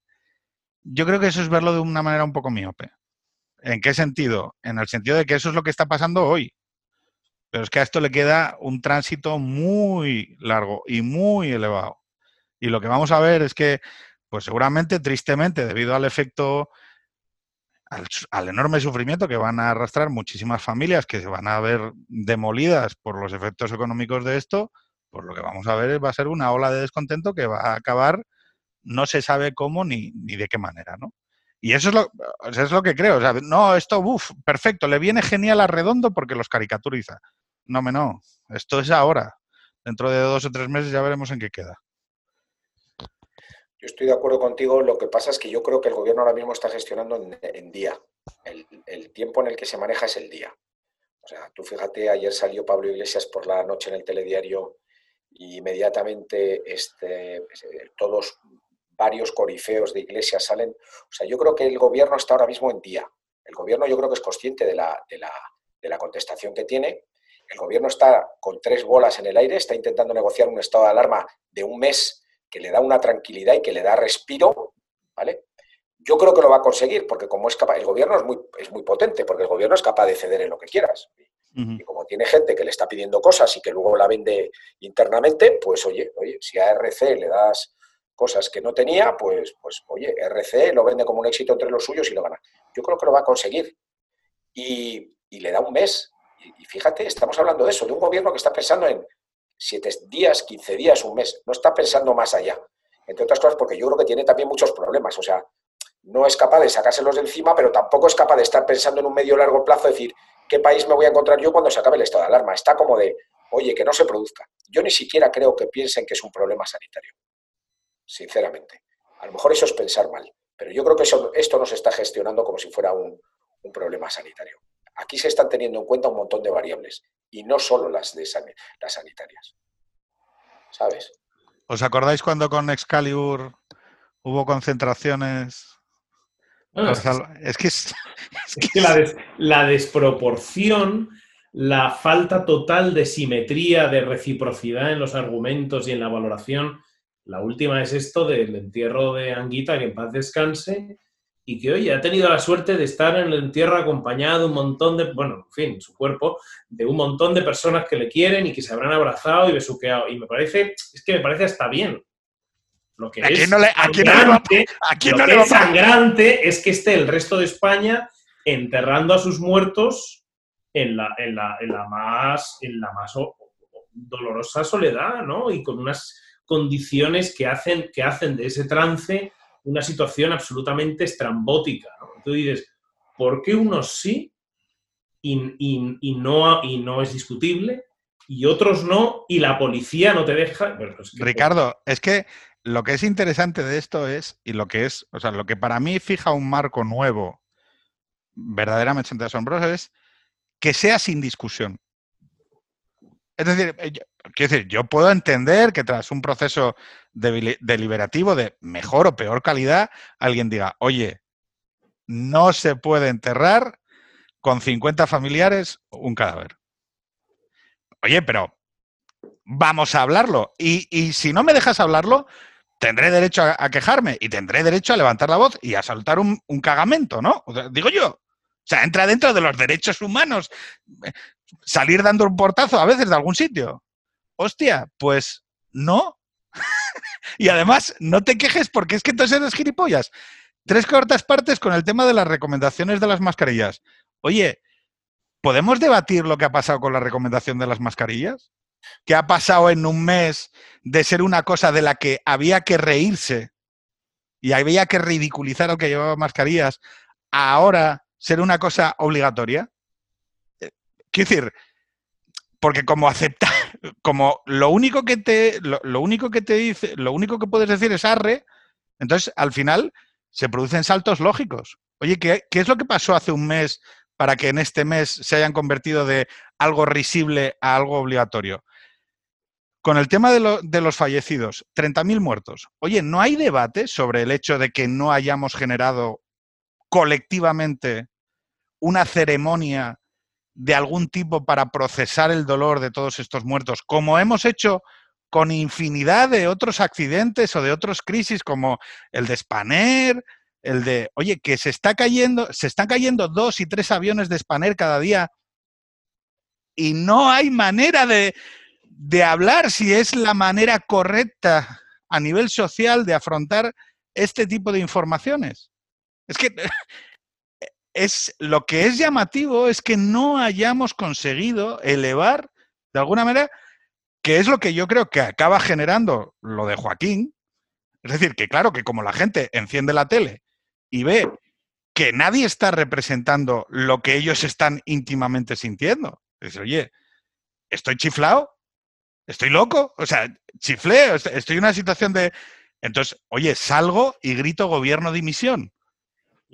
Speaker 1: Yo creo que eso es verlo de una manera un poco miope. ¿En qué sentido? En el sentido de que eso es lo que está pasando hoy. Pero es que a esto le queda un tránsito muy largo y muy elevado. Y lo que vamos a ver es que, pues seguramente, tristemente, debido al efecto, al, enorme sufrimiento que van a arrastrar muchísimas familias que se van a ver demolidas por los efectos económicos de esto, pues lo que vamos a ver va a ser una ola de descontento que va a acabar, no se sabe cómo ni, ni de qué manera, ¿no? Y eso es lo, es lo que creo. No, esto, uff, perfecto, le viene genial a Redondo porque los caricaturiza. No, me no. Esto es ahora. Dentro de dos o tres meses ya veremos en qué queda.
Speaker 2: Yo estoy de acuerdo contigo. Lo que pasa es que yo creo que el gobierno ahora mismo está gestionando en, día. El, el, tiempo en el que se maneja es el día. O sea, tú fíjate, ayer salió Pablo Iglesias por la noche en el telediario y inmediatamente este, todos varios corifeos de iglesias salen. O sea, yo creo que el gobierno está ahora mismo en día. El gobierno yo creo que es consciente de la, de la, contestación que tiene. El gobierno está con tres bolas en el aire, está intentando negociar un estado de alarma de un mes que le da una tranquilidad y que le da respiro, ¿vale? Yo creo que lo va a conseguir, porque como es capaz, el gobierno es muy, es muy potente, porque el gobierno es capaz de ceder en lo que quieras. Y como tiene gente que le está pidiendo cosas y que luego la vende internamente, pues oye, oye, si a RC le das cosas que no tenía, pues, pues oye, RC lo vende como un éxito entre los suyos y lo gana. Yo creo que lo va a conseguir. Y, le da un mes. Y, fíjate, estamos hablando de eso, de un gobierno que está pensando en siete días, 15 días, un mes. No está pensando más allá. Entre otras cosas porque yo creo que tiene también muchos problemas. O sea, no es capaz de sacárselos de encima, pero tampoco es capaz de estar pensando en un medio largo plazo, decir, ¿qué país me voy a encontrar yo cuando se acabe el estado de alarma? Está como de, oye, que no se produzca. Yo ni siquiera creo que piensen que es un problema sanitario sinceramente. A lo mejor eso es pensar mal, pero yo creo que esto no se está gestionando como si fuera un, problema sanitario. Aquí se están teniendo en cuenta un montón de variables y no solo las, de las sanitarias. ¿Sabes?
Speaker 1: ¿Os acordáis cuando con Excalibur hubo concentraciones?
Speaker 3: es, que, es, que, la, la, desproporción, la falta total de simetría, de reciprocidad en los argumentos y en la valoración la última es esto del entierro de Anguita, que en paz descanse, y que, oye, ha tenido la suerte de estar en el entierro acompañado de un montón de, bueno, en fin, su cuerpo, de un montón de personas que le quieren y que se habrán abrazado y besuqueado. Y me parece, es que me parece hasta bien. Lo que es sangrante es que esté el resto de España enterrando a sus muertos en la, en la, en la más, en la más dolorosa soledad, ¿no? Y con unas condiciones que hacen, que hacen de ese trance una situación absolutamente estrambótica. Tú dices, ¿por qué unos sí y, no, y no es discutible y otros no y la policía no te deja?
Speaker 1: Ricardo, es que lo que es interesante de esto es, y lo que es, o sea, lo que para mí fija un marco nuevo verdaderamente asombroso es que sea sin discusión. Es decir, eh, quiero decir, yo puedo entender que tras un proceso deliberativo de mejor o peor calidad, alguien diga, oye, no se puede enterrar con 50 familiares un cadáver. Oye, pero vamos a hablarlo. Y, si no me dejas hablarlo, tendré derecho a, quejarme y tendré derecho a levantar la voz y a saltar un, cagamento, ¿no? digo yo. O sea, entra dentro de los derechos humanos salir dando un portazo a veces de algún sitio. Hostia, pues no. y además, no te quejes porque es que entonces eres gilipollas. Tres cortas partes con el tema de las recomendaciones de las mascarillas. Oye, ¿podemos debatir lo que ha pasado con la recomendación de las mascarillas? ¿Qué ha pasado en un mes de ser una cosa de la que había que reírse y había que ridiculizar al que llevaba mascarillas, ahora ser una cosa obligatoria? Quiero decir, porque como aceptar, como lo único que te, lo, único que te dice, lo único que puedes decir es arre, entonces al final se producen saltos lógicos. Oye, ¿qué, ¿qué, es lo que pasó hace un mes para que en este mes se hayan convertido de algo risible a algo obligatorio? Con el tema de, de los fallecidos, 30.000 muertos. Oye, ¿no hay debate sobre el hecho de que no hayamos generado colectivamente una ceremonia de algún tipo para procesar el dolor de todos estos muertos, como hemos hecho con infinidad de otros accidentes o de otras crisis como el de Spanair, el de, oye, que se está cayendo, se están cayendo dos y tres aviones de Spanair cada día y no hay manera de, de hablar si es la manera correcta a nivel social de afrontar este tipo de informaciones. Es que es lo que es llamativo es que no hayamos conseguido elevar de alguna manera, que es lo que yo creo que acaba generando lo de Joaquín. Es decir, que claro, que como la gente enciende la tele y ve que nadie está representando lo que ellos están íntimamente sintiendo. Dice, oye, estoy chiflado, estoy loco, o sea, chifleo, estoy en una situación de... Entonces, oye, salgo y grito gobierno dimisión.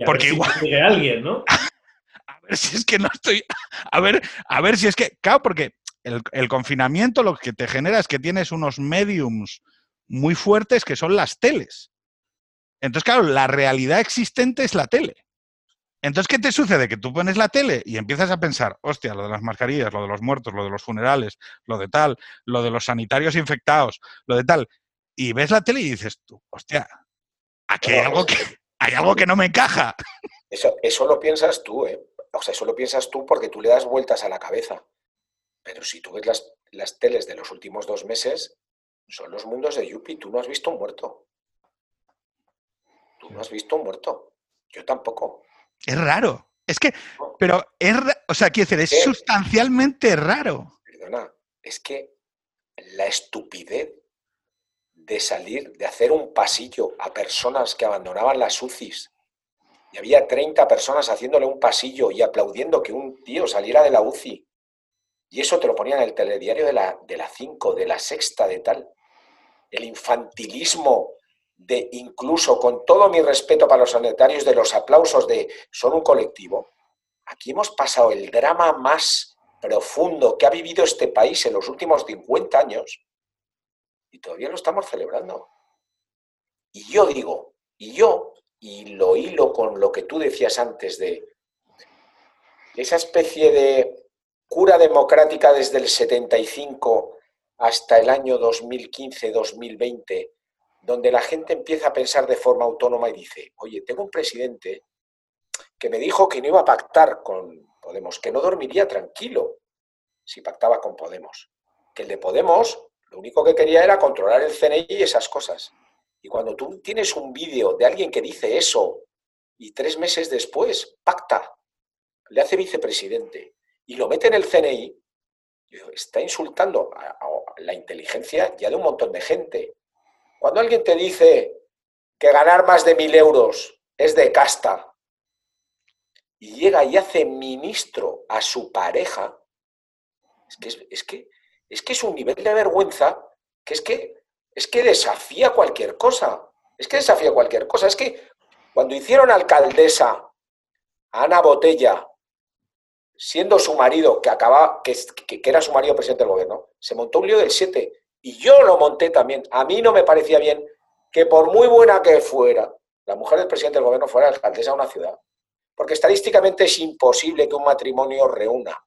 Speaker 1: Porque igual.
Speaker 3: alguien, ¿no?
Speaker 1: a ver si es que no estoy. A ver, a ver si es que. Claro, porque el, confinamiento lo que te genera es que tienes unos mediums muy fuertes que son las teles. Entonces, claro, la realidad existente es la tele. Entonces, ¿qué te sucede? Que tú pones la tele y empiezas a pensar, hostia, lo de las mascarillas, lo de los muertos, lo de los funerales, lo de tal, lo de los sanitarios infectados, lo de tal. Y ves la tele y dices tú, hostia, aquí hay algo que, hay algo que no me encaja.
Speaker 2: Eso, eso lo piensas tú, ¿eh? O sea, eso lo piensas tú porque tú le das vueltas a la cabeza. Pero si tú ves las, las teles de los últimos dos meses, son los mundos de Yuppie. Tú no has visto un muerto. Tú no has visto un muerto. Yo tampoco.
Speaker 1: Es raro. Es que, pero es, o sea, quiero decir, es sustancialmente raro.
Speaker 2: Perdona, es que la estupidez de salir, de hacer un pasillo a personas que abandonaban las UCIs. Y había 30 personas haciéndole un pasillo y aplaudiendo que un tío saliera de la UCI. Y eso te lo ponían en el telediario de la, de la 5, de la sexta, de tal. El infantilismo de incluso, con todo mi respeto para los sanitarios, de los aplausos de son un colectivo. Aquí hemos pasado el drama más profundo que ha vivido este país en los últimos 50 años y todavía lo estamos celebrando. Y yo digo, y yo, y lo hilo con lo que tú decías antes de esa especie de cura democrática desde el 75 hasta el año 2015-2020, donde la gente empieza a pensar de forma autónoma y dice, oye, tengo un presidente que me dijo que no iba a pactar con Podemos, que no dormiría tranquilo si pactaba con Podemos, que el de Podemos lo único que quería era controlar el CNI y esas cosas. Y cuando tú tienes un vídeo de alguien que dice eso y tres meses después pacta, le hace vicepresidente y lo mete en el CNI, está insultando a, la inteligencia ya de un montón de gente. Cuando alguien te dice que ganar más de mil euros es de casta y llega y hace ministro a su pareja, es que, es que es que es un nivel de vergüenza que es que, es que desafía cualquier cosa. Es que desafía cualquier cosa. Es que cuando hicieron alcaldesa a Ana Botella, siendo su marido, que, acaba, que, que, era su marido presidente del gobierno, se montó un lío del 7. Y yo lo monté también. A mí no me parecía bien que por muy buena que fuera, la mujer del presidente del gobierno fuera alcaldesa de una ciudad. Porque estadísticamente es imposible que un matrimonio reúna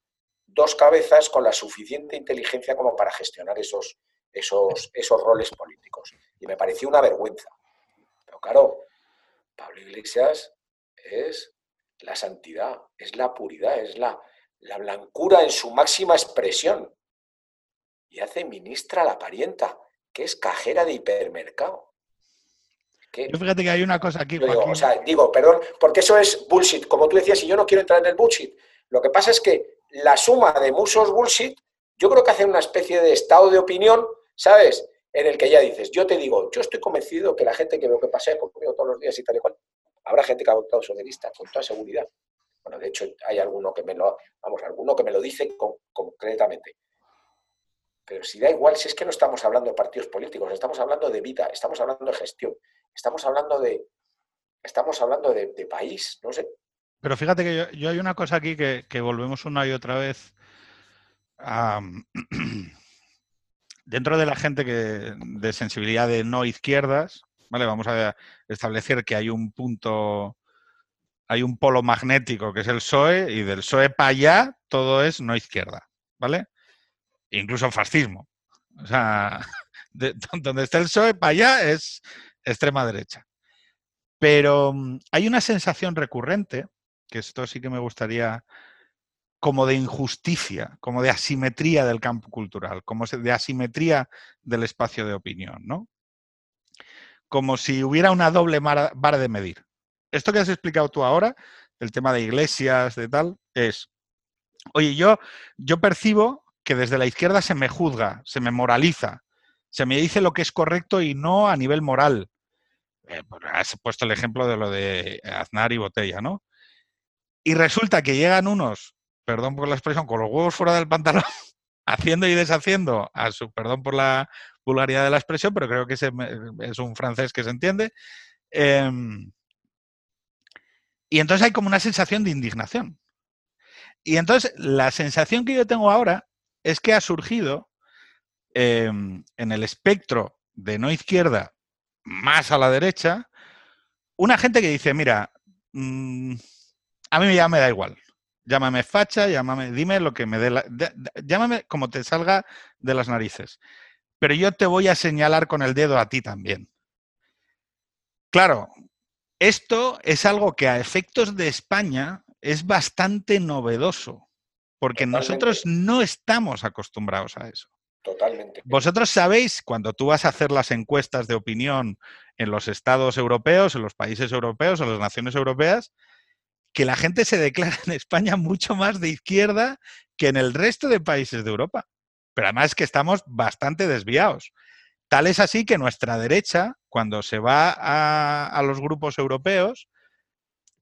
Speaker 2: dos cabezas con la suficiente inteligencia como para gestionar esos, esos, esos roles políticos. Y me pareció una vergüenza. Pero claro, Pablo Iglesias es la santidad, es la puridad, es la, la blancura en su máxima expresión. Y hace ministra la parienta, que es cajera de hipermercado.
Speaker 1: Yo fíjate que hay una cosa aquí.
Speaker 2: Digo, o sea, digo, perdón, porque eso es bullshit. Como tú decías, y yo no quiero entrar en el bullshit. Lo que pasa es que la suma de muchos bullshit, yo creo que hace una especie de estado de opinión, ¿sabes? En el que ya dices, yo te digo, yo estoy convencido que la gente que veo que pasea conmigo todos los días y tal y cual, habrá gente que ha adoptado socialista, con toda seguridad. Bueno, de hecho, hay alguno que me lo, vamos, alguno que me lo dice concretamente. Pero si da igual, si es que no estamos hablando de partidos políticos, estamos hablando de vida, estamos hablando de gestión, estamos hablando de, estamos hablando de, país, no sé.
Speaker 1: Pero fíjate que yo, hay una cosa aquí que, volvemos una y otra vez dentro de la gente que de sensibilidad de no izquierdas, ¿vale? Vamos a establecer que hay un punto hay un polo magnético que es el PSOE y del PSOE para allá todo es no izquierda, ¿vale? Incluso fascismo. O sea, donde está el PSOE para allá es extrema derecha. Pero mm, hay una sensación recurrente, que esto sí que me gustaría, como de injusticia, como de asimetría del campo cultural, como de asimetría del espacio de opinión, ¿no? Como si hubiera una doble vara de medir esto que has explicado tú ahora, el tema de iglesias, de tal, es, oye, yo, yo percibo que desde la izquierda se me juzga, se me moraliza, se me dice lo que es correcto y no a nivel moral. Eh, pues has puesto el ejemplo de lo de Aznar y Botella, ¿no? Y resulta que llegan unos, perdón por la expresión, con los huevos fuera del pantalón, haciendo y deshaciendo, perdón por la vulgaridad de la expresión, pero creo que es un francés que se entiende, em, y entonces hay como una sensación de indignación. Y entonces la sensación que yo tengo ahora es que ha surgido em, en el espectro de no izquierda más a la derecha una gente que dice, mira, mm, a mí ya me da igual. Llámame facha, llámame, dime lo que me dé la, llámame como te salga de las narices. Pero yo te voy a señalar con el dedo a ti también. Claro, esto es algo que a efectos de España es bastante novedoso, porque nosotros no estamos acostumbrados a eso.
Speaker 2: Totalmente.
Speaker 1: Vosotros sabéis, cuando tú vas a hacer las encuestas de opinión en los estados europeos, en los países europeos, en las naciones europeas, que la gente se declara en España mucho más de izquierda que en el resto de países de Europa. Pero además que estamos bastante desviados. Tal es así que nuestra derecha, cuando se va a, los grupos europeos,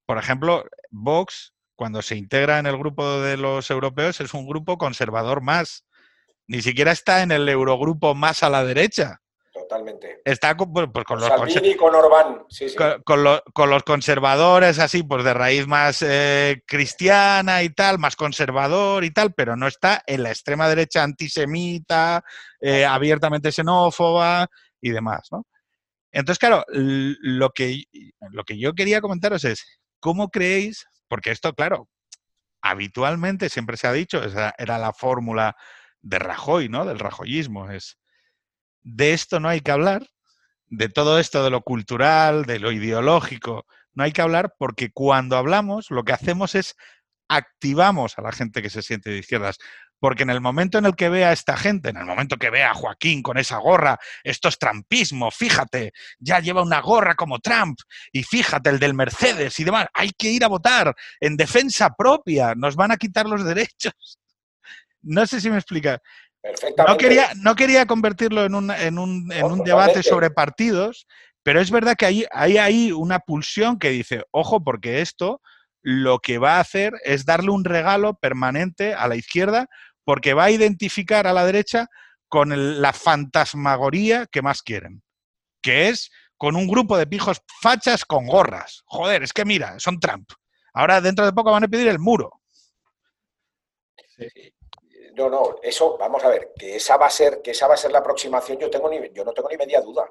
Speaker 1: por ejemplo, Vox, cuando se integra en el grupo de los europeos, es un grupo conservador más. Ni siquiera está en el eurogrupo más a la derecha.
Speaker 2: Totalmente.
Speaker 1: Está con, pues, con
Speaker 2: los con Orbán.
Speaker 1: Con, los conservadores, así, pues de raíz más eh, cristiana y tal, más conservador y tal, pero no está en la extrema derecha antisemita, eh, abiertamente xenófoba y demás, ¿no? Entonces, claro, lo que, lo que yo quería comentaros es, ¿cómo creéis? Porque esto, claro, habitualmente siempre se ha dicho, esa era la fórmula de Rajoy, ¿no? Del rajoyismo, es de esto no hay que hablar, de todo esto de lo cultural, de lo ideológico, no hay que hablar porque cuando hablamos lo que hacemos es activamos a la gente que se siente de izquierdas. Porque en el momento en el que vea a esta gente, en el momento que vea a Joaquín con esa gorra, esto es trampismo, fíjate, ya lleva una gorra como Trump, y fíjate, el del Mercedes y demás, hay que ir a votar en defensa propia, nos van a quitar los derechos. No sé si me explica. No quería, no quería convertirlo en un, en un, en un debate sobre partidos, pero es verdad que hay, hay ahí una pulsión que dice, ojo, porque esto lo que va a hacer es darle un regalo permanente a la izquierda, porque va a identificar a la derecha con la fantasmagoría que más quieren, que es con un grupo de pijos fachas con gorras. Joder, es que mira, son Trump. Ahora dentro de poco van a pedir el muro.
Speaker 2: Sí. No, no, eso, vamos a ver, que esa va a ser, que esa va a ser la aproximación, yo, tengo ni, yo no tengo ni media duda.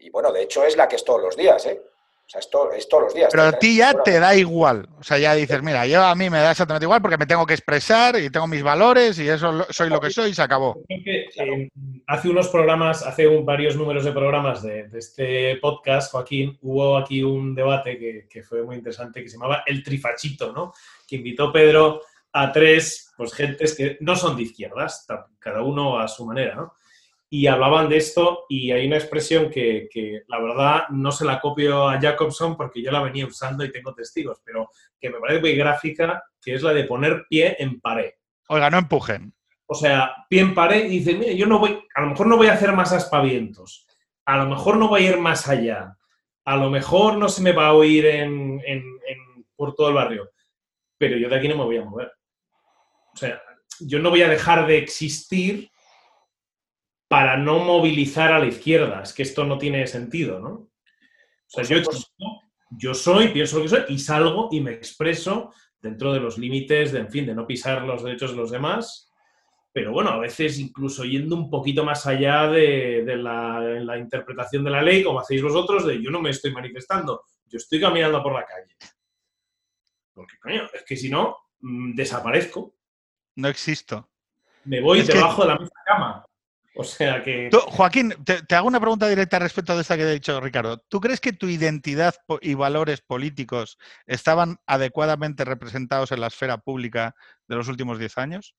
Speaker 2: y bueno, de hecho es la que es todos los días, ¿eh? O sea, esto es todos los días.
Speaker 1: Pero a ti ya te da igual. O sea, ya dices, mira, yo a mí me da exactamente igual porque me tengo que expresar y tengo mis valores y eso soy lo que soy y se acabó.
Speaker 3: Eh, hace unos programas, hace varios números de programas de, este podcast, Joaquín, hubo aquí un debate que, que, fue muy interesante que se llamaba El Trifachito, ¿no? Que invitó Pedro a tres, pues, gentes que no son de izquierdas, cada uno a su manera, ¿no? y hablaban de esto y hay una expresión que, la verdad no se la copio a Jacobson porque yo la venía usando y tengo testigos, pero que me parece muy gráfica, que es la de poner pie en pared.
Speaker 1: Oiga, no empujen.
Speaker 3: O sea, pie en pared y dice, mire, yo no voy, a lo mejor no voy a hacer más aspavientos, a lo mejor no voy a ir más allá, a lo mejor no se me va a oír en, por todo el barrio, pero yo de aquí no me voy a mover. O sea, yo no voy a dejar de existir para no movilizar a la izquierda. Es que esto no tiene sentido, ¿no? O sea, yo, yo soy, pienso lo que soy y salgo y me expreso dentro de los límites de, en fin, de no pisar los derechos de los demás. Pero bueno, a veces incluso yendo un poquito más allá de, la, interpretación de la ley, como hacéis vosotros, de yo no me estoy manifestando, yo estoy caminando por la calle. Porque, coño, es que si no, mm, desaparezco.
Speaker 1: No existo.
Speaker 3: Me voy debajo de la misma cama. O sea que.
Speaker 1: Joaquín, te, hago una pregunta directa respecto de esta que ha dicho Ricardo. ¿Tú crees que tu identidad y valores políticos estaban adecuadamente representados en la esfera pública de los últimos 10 años?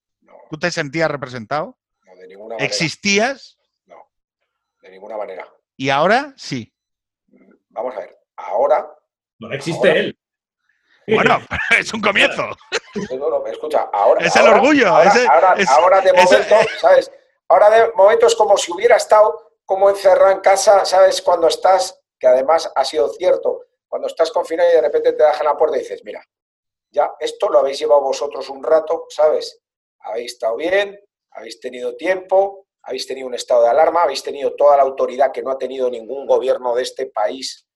Speaker 1: ¿Tú te sentías representado?
Speaker 2: No, de ninguna manera.
Speaker 1: ¿Existías?
Speaker 2: No, de ninguna manera.
Speaker 1: ¿Y ahora sí?
Speaker 2: Vamos a ver, ahora.
Speaker 3: No existe él.
Speaker 1: Bueno, es un comienzo.
Speaker 2: Escucha, ahora.
Speaker 1: Es el orgullo.
Speaker 2: Ahora, de momento, ¿sabes? Ahora de momento es como si hubiera estado como encerrado en casa, ¿sabes? Cuando estás, que además ha sido cierto, cuando estás confinado y de repente te dejan la puerta y dices, mira, ya esto lo habéis llevado vosotros un rato, ¿sabes? Habéis estado bien, habéis tenido tiempo, habéis tenido un estado de alarma, habéis tenido toda la autoridad que no ha tenido ningún gobierno de este país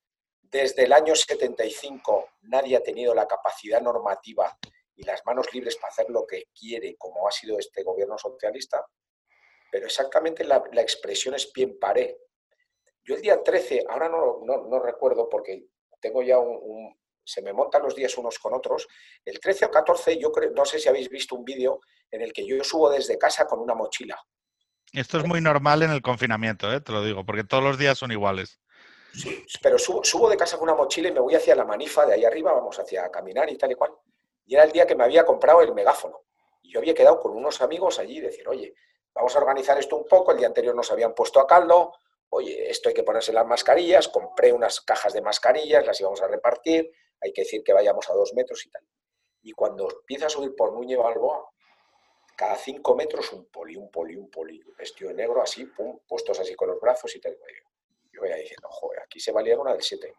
Speaker 2: desde el año 75. Nadie ha tenido la capacidad normativa y las manos libres para hacer lo que quiere, como ha sido este gobierno socialista pero exactamente la, expresión es pie en pared. Yo el día 13, ahora no, no, recuerdo porque tengo ya un, se me montan los días unos con otros. El 13 o 14, yo creo, no sé si habéis visto un vídeo en el que yo subo desde casa con una mochila.
Speaker 1: Esto es muy normal en el confinamiento, ¿eh? te lo digo, porque todos los días son iguales.
Speaker 2: Sí, pero subo, subo, de casa con una mochila y me voy hacia la manifa de ahí arriba, vamos hacia caminar y tal y cual. Y era el día que me había comprado el megáfono. Y yo había quedado con unos amigos allí y decir, oye, vamos a organizar esto un poco, el día anterior nos habían puesto a caldo, oye, esto hay que ponerse las mascarillas, compré unas cajas de mascarillas, las íbamos a repartir, hay que decir que vayamos a dos metros y tal. Y cuando empieza a subir por Núñez Balboa, cada cinco metros un poli, un poli, un poli, vestido de negro, así, pum, puestos así con los brazos y tal. Yo voy diciendo, joder, aquí se valía una del 7.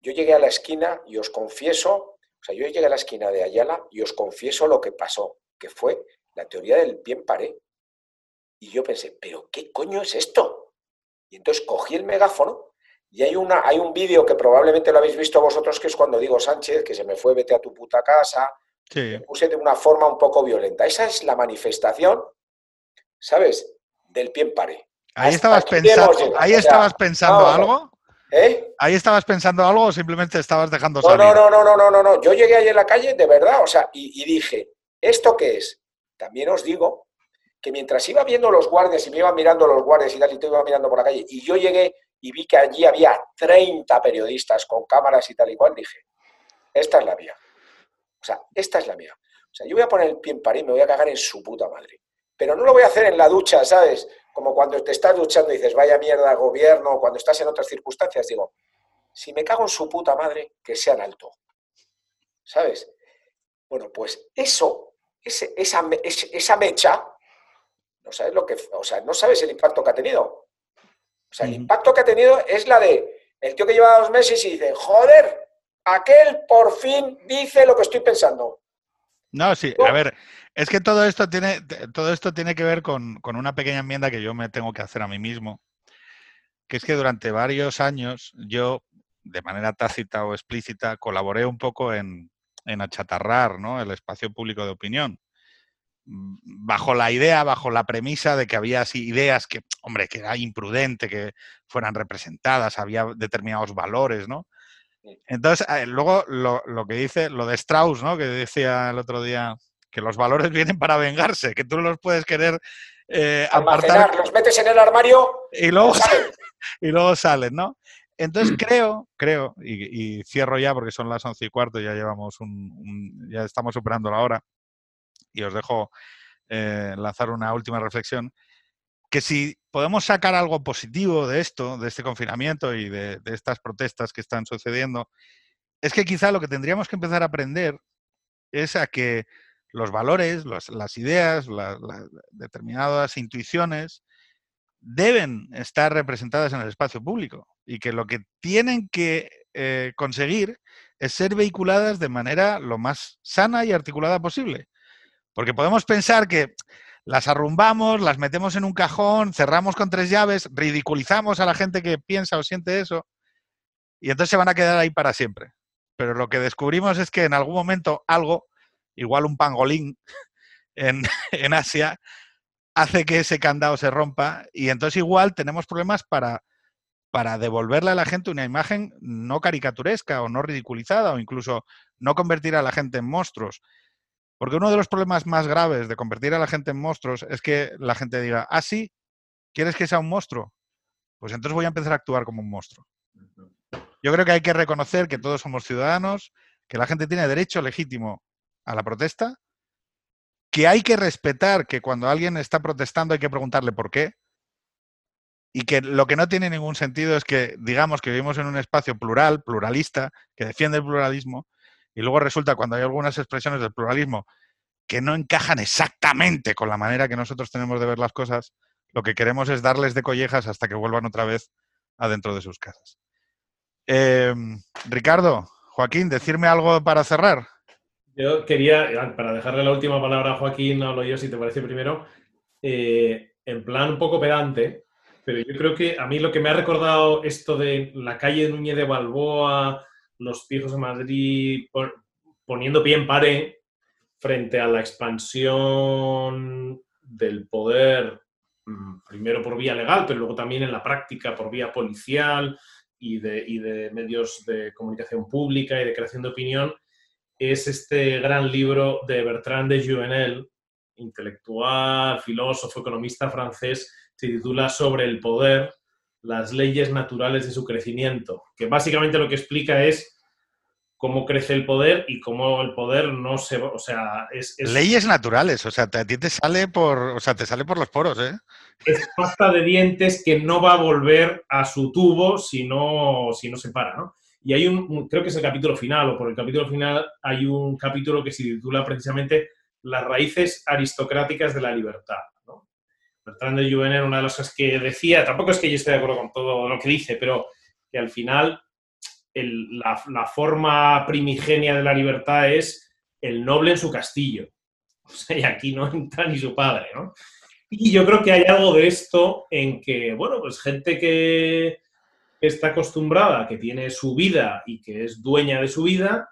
Speaker 2: Yo llegué a la esquina y os confieso, sea, yo llegué a la esquina de Ayala y os confieso lo que pasó, que fue la teoría del bien paré. Y yo pensé, ¿pero qué coño es esto? Y entonces cogí el megáfono y hay, una, hay un vídeo que probablemente lo habéis visto vosotros, que es cuando digo Sánchez, que se me fue, vete a tu puta casa.
Speaker 1: Sí.
Speaker 2: puse de una forma un poco violenta. Esa es la manifestación, ¿sabes? Del pie en pared.
Speaker 1: Ahí estabas pensando, ¿ahí estabas pensando algo.
Speaker 2: ¿Eh?
Speaker 1: ¿Ahí estabas pensando algo o simplemente estabas dejando
Speaker 2: no,
Speaker 1: salir?
Speaker 2: No, no, no, no, no, no, no. Yo llegué ahí en la calle, de verdad, o sea, y, y dije, ¿esto qué es? También os digo que mientras iba viendo los guardias y me iban mirando los guardias y tal, y te iba mirando por la calle, y yo llegué y vi que allí había 30 periodistas con cámaras y tal y cual, dije, esta es la mía. O sea, esta es la mía. O sea, yo voy a poner el pie en pared y me voy a cagar en su puta madre. Pero no lo voy a hacer en la ducha, ¿sabes? Como cuando te estás duchando y dices, vaya mierda, gobierno, o cuando estás en otras circunstancias, digo, si me cago en su puta madre, que sea en alto. ¿Sabes? Bueno, pues eso, esa, esa mecha, no sabes lo que, o sea, no sabes el impacto que ha tenido. O sea, el impacto que ha tenido es la de el tío que lleva dos meses y dice, joder, aquel por fin dice lo que estoy pensando.
Speaker 1: No, sí, a ver, es que todo esto tiene, todo esto tiene que ver con, una pequeña enmienda que yo me tengo que hacer a mí mismo, que es que durante varios años yo, de manera tácita o explícita, colaboré un poco en, en achatarrar ¿no? el espacio público de opinión bajo la idea, bajo la premisa de que había así ideas que, hombre, que era imprudente que fueran representadas, había determinados valores, ¿no? Entonces, eh, luego lo, que dice, lo de Strauss, ¿no? Que decía el otro día, que los valores vienen para vengarse, que tú los puedes querer
Speaker 2: eh, apartar. Los metes en el armario
Speaker 1: y luego, y luego salen, ¿no? Entonces mm. creo, creo, y, cierro ya porque son las once y cuarto, ya llevamos un, ya estamos superando la hora, y os dejo eh, lanzar una última reflexión, que si podemos sacar algo positivo de esto, de este confinamiento y de, estas protestas que están sucediendo, es que quizá lo que tendríamos que empezar a aprender es a que los valores, las ideas, determinadas intuiciones deben estar representadas en el espacio público y que lo que tienen que eh, conseguir es ser vehiculadas de manera lo más sana y articulada posible. Porque podemos pensar que las arrumbamos, las metemos en un cajón, cerramos con tres llaves, ridiculizamos a la gente que piensa o siente eso, y entonces se van a quedar ahí para siempre. Pero lo que descubrimos es que en algún momento algo, igual un pangolín en, en Asia, hace que ese candado se rompa y entonces igual tenemos problemas para, para devolverle a la gente una imagen no caricaturesca o no ridiculizada o incluso no convertir a la gente en monstruos. Porque uno de los problemas más graves de convertir a la gente en monstruos es que la gente diga, ah, sí, ¿quieres que sea un monstruo? Pues entonces voy a empezar a actuar como un monstruo. Yo creo que hay que reconocer que todos somos ciudadanos, que la gente tiene derecho legítimo a la protesta, que hay que respetar que cuando alguien está protestando hay que preguntarle por qué, y que lo que no tiene ningún sentido es que digamos que vivimos en un espacio plural, pluralista, que defiende el pluralismo, y luego resulta cuando hay algunas expresiones del pluralismo que no encajan exactamente con la manera que nosotros tenemos de ver las cosas, lo que queremos es darles de collejas hasta que vuelvan otra vez adentro de sus casas. Em, Ricardo, Joaquín, decirme algo para cerrar.
Speaker 3: Yo quería, para dejarle la última palabra a Joaquín, hablo yo si te parece primero, eh, en plan un poco pedante, pero yo creo que a mí lo que me ha recordado esto de la calle Núñez de Balboa, los fijos de Madrid poniendo pie en pared frente a la expansión del poder, mm, primero por vía legal, pero luego también en la práctica por vía policial y de, y de medios de comunicación pública y de creación de opinión, es este gran libro de Bertrand de Juvenel, intelectual, filósofo, economista francés, se titula Sobre el poder, las leyes naturales de su crecimiento, que básicamente lo que explica es cómo crece el poder y cómo el poder no se, o sea, es,
Speaker 1: leyes naturales, o sea, a ti te sale por, o sea, te sale por los poros, ¿eh?
Speaker 3: Es pasta de dientes que no va a volver a su tubo si no, si no se para, ¿no? Y hay un, creo que es el capítulo final, o por el capítulo final hay un capítulo que se titula precisamente Las raíces aristocráticas de la libertad. Bertrand de Juvenel, una de las cosas que decía, tampoco es que yo esté de acuerdo con todo lo que dice, pero que al final la, forma primigenia de la libertad es el noble en su castillo. O sea, y aquí no entra ni su padre, ¿no? Y yo creo que hay algo de esto en que, bueno, pues gente que está acostumbrada, que tiene su vida y que es dueña de su vida,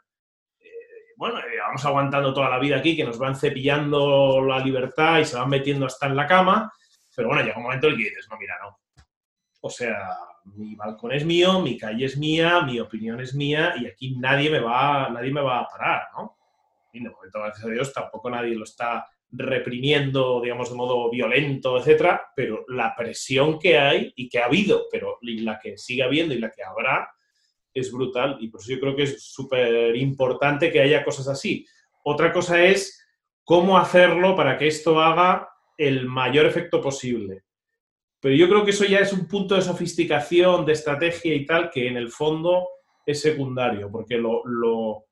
Speaker 3: eh, bueno, eh, vamos aguantando toda la vida aquí, que nos van cepillando la libertad y se van metiendo hasta en la cama, pero bueno, llega un momento en el que dices, no, mira, no. O sea, mi balcón es mío, mi calle es mía, mi opinión es mía y aquí nadie me va, nadie me va a parar, ¿no? Y de momento, gracias a Dios, tampoco nadie lo está reprimiendo, digamos, de modo violento, etcétera, pero la presión que hay y que ha habido, pero la que sigue habiendo y la que habrá, es brutal y por eso yo creo que es súper importante que haya cosas así. Otra cosa es cómo hacerlo para que esto haga el mayor efecto posible. Pero yo creo que eso ya es un punto de sofisticación, de estrategia y tal, que en el fondo es secundario, porque lo,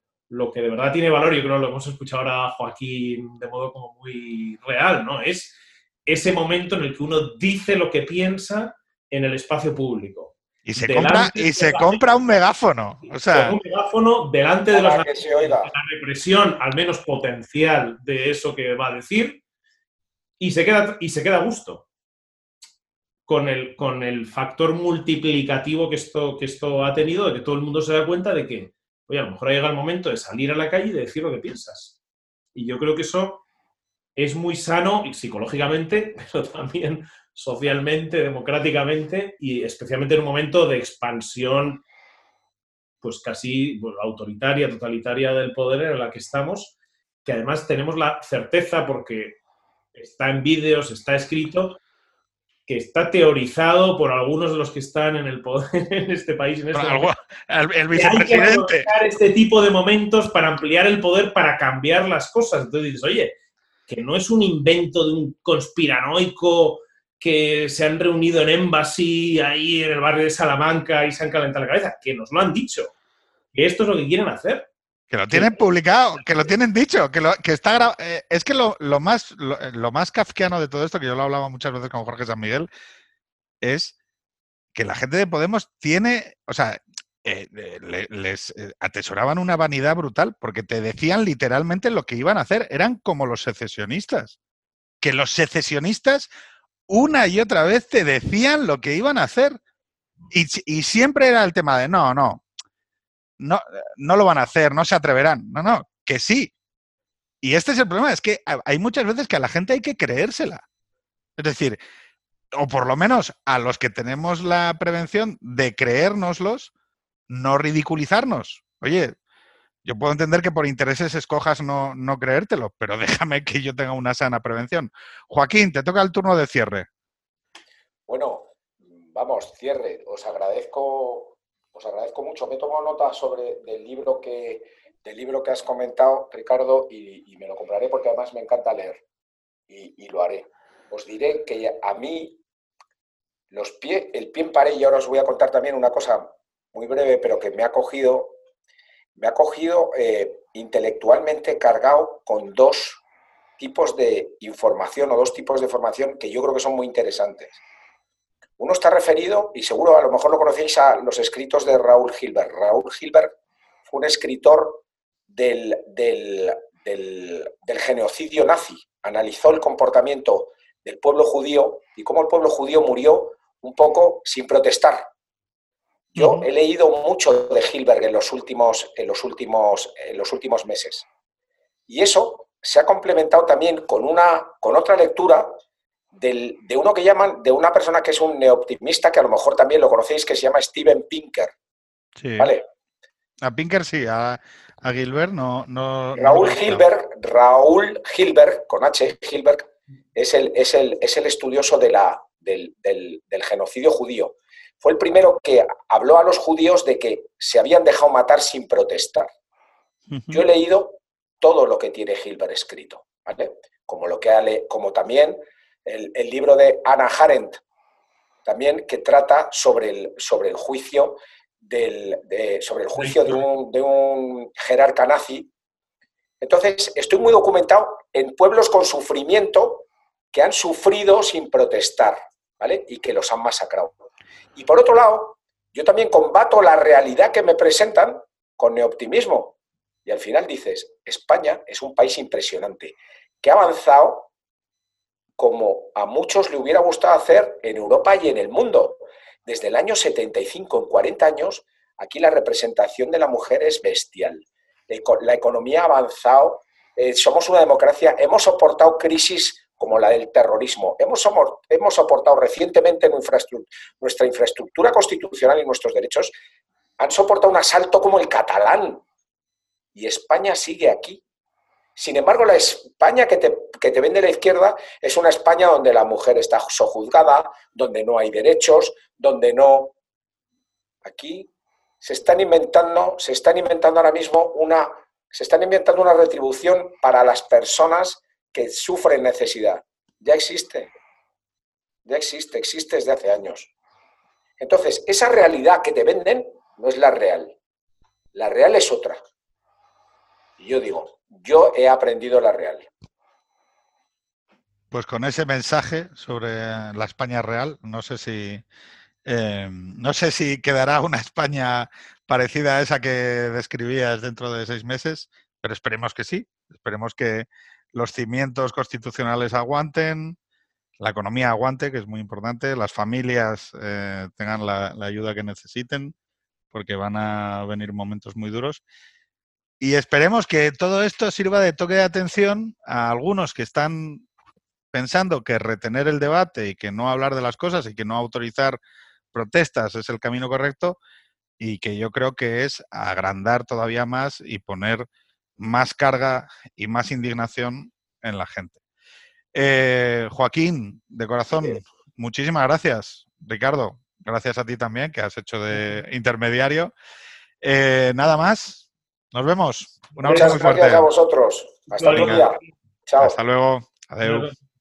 Speaker 3: que de verdad tiene valor, yo creo que lo hemos escuchado ahora Joaquín de modo como muy real, ¿no? Es ese momento en el que uno dice lo que piensa en el espacio público.
Speaker 1: Y se, compra, y se compra un megáfono. O sea,
Speaker 3: un megáfono delante de, la represión, al menos potencial, de eso que va a decir, y se queda, y se queda a gusto con el, con el factor multiplicativo que esto, que esto ha tenido, de que todo el mundo se da cuenta de que, oye, a lo mejor ha llegado el momento de salir a la calle y de decir lo que piensas. Y yo creo que eso es muy sano psicológicamente, pero también socialmente, democráticamente y especialmente en un momento de expansión pues casi autoritaria, totalitaria del poder en la que estamos, que además tenemos la certeza, porque está en vídeos, está escrito, que está teorizado por algunos de los que están en el poder en este país. En este
Speaker 1: el, vicepresidente.
Speaker 3: hay que este tipo de momentos para ampliar el poder, para cambiar las cosas. Entonces dices, oye, que no es un invento de un conspiranoico que se han reunido en Embassy ahí en el barrio de Salamanca y se han calentado la cabeza, que nos lo han dicho, que esto es lo que quieren hacer.
Speaker 1: Que lo tienen publicado, que lo tienen dicho, que, lo, que está eh, Es que lo, más, lo, más kafkiano de todo esto, que yo lo hablaba muchas veces con Jorge San Miguel, es que la gente de Podemos tiene, o sea, eh, les eh, atesoraban una vanidad brutal porque te decían literalmente lo que iban a hacer. Eran como los secesionistas. Que los secesionistas una y otra vez te decían lo que iban a hacer. Y, y siempre era el tema de no, no, no, no lo van a hacer, no se atreverán. No, no, que sí. Y este es el problema, es que hay muchas veces que a la gente hay que creérsela. Es decir, o por lo menos a los que tenemos la prevención de creérnoslos, no ridiculizarnos. Oye, yo puedo entender que por intereses escojas no, no creértelo, pero déjame que yo tenga una sana prevención. Joaquín, te toca el turno de cierre.
Speaker 2: Bueno, vamos, cierre. Os agradezco, os agradezco mucho. Me he tomado nota sobre del libro que, del libro que has comentado, Ricardo, y, me lo compraré porque además me encanta leer. Y, lo haré. Os diré que a mí los pies, el pie en pared, y ahora os voy a contar también una cosa muy breve, pero que me ha cogido, me ha cogido eh, intelectualmente cargado con dos tipos de información o dos tipos de formación que yo creo que son muy interesantes. Uno está referido, y seguro a lo mejor lo conocéis, a los escritos de Raúl Gilbert. Raúl Gilbert fue un escritor del, del, del genocidio nazi. Analizó el comportamiento del pueblo judío y cómo el pueblo judío murió un poco sin protestar, yo he leído mucho de Hilberg en los últimos, en los últimos, en los últimos meses. Y eso se ha complementado también con, una, con otra lectura de uno que llaman, de una persona que es un neoptimista, que a lo mejor también lo conocéis, que se llama Steven Pinker.
Speaker 1: Sí. ¿Vale? A Pinker sí, a, Gilbert no. no
Speaker 2: Raúl Gilbert, Raúl Gilbert, con H, Gilbert, es el, es el, es el estudioso de la, del, del genocidio judío fue el primero que habló a los judíos de que se habían dejado matar sin protestar. Yo he leído todo lo que tiene Hilbert escrito, como, lo que como también el, libro de Anna Arendt, también que trata sobre el, sobre el juicio, del, de, sobre el juicio de un, de un jerarca nazi. Entonces, estoy muy documentado en pueblos con sufrimiento que han sufrido sin protestar, ¿vale? Y que los han masacrado. Y por otro lado, yo también combato la realidad que me presentan con neoptimismo. Y al final dices, España es un país impresionante, que ha avanzado como a muchos le hubiera gustado hacer en Europa y en el mundo. Desde el año 75, en 40 años, aquí la representación de la mujer es bestial. La economía ha avanzado, eh, somos una democracia, hemos soportado crisis como la del terrorismo. Hemos, hemos soportado recientemente nuestra infraestructura constitucional y nuestros derechos, han soportado un asalto como el catalán. Y España sigue aquí. Sin embargo, la España que te, que te vende la izquierda es una España donde la mujer está sojuzgada, donde no hay derechos, donde no... Aquí se están inventando, se están inventando ahora mismo una, se están inventando una retribución para las personas que sufren necesidad. Ya existe. Ya existe, existe desde hace años. Entonces, esa realidad que te venden no es la real. La real es otra. Y yo digo, yo he aprendido la real.
Speaker 1: Pues con ese mensaje sobre la España real, no sé si eh, no sé si quedará una España parecida a esa que describías dentro de seis meses, pero esperemos que sí. Esperemos que, los cimientos constitucionales aguanten, la economía aguante, que es muy importante, las familias eh, tengan la, ayuda que necesiten, porque van a venir momentos muy duros. Y esperemos que todo esto sirva de toque de atención a algunos que están pensando que retener el debate y que no hablar de las cosas y que no autorizar protestas es el camino correcto, y que yo creo que es agrandar todavía más y poner más carga y más indignación en la gente. Eh, Joaquín, de corazón, muchísimas gracias. Ricardo, gracias a ti también, que has hecho de intermediario. Eh, nada más, nos vemos.
Speaker 2: Un abrazo Muchas gracias a vosotros. Hasta luego.
Speaker 1: Hasta luego. Adiós.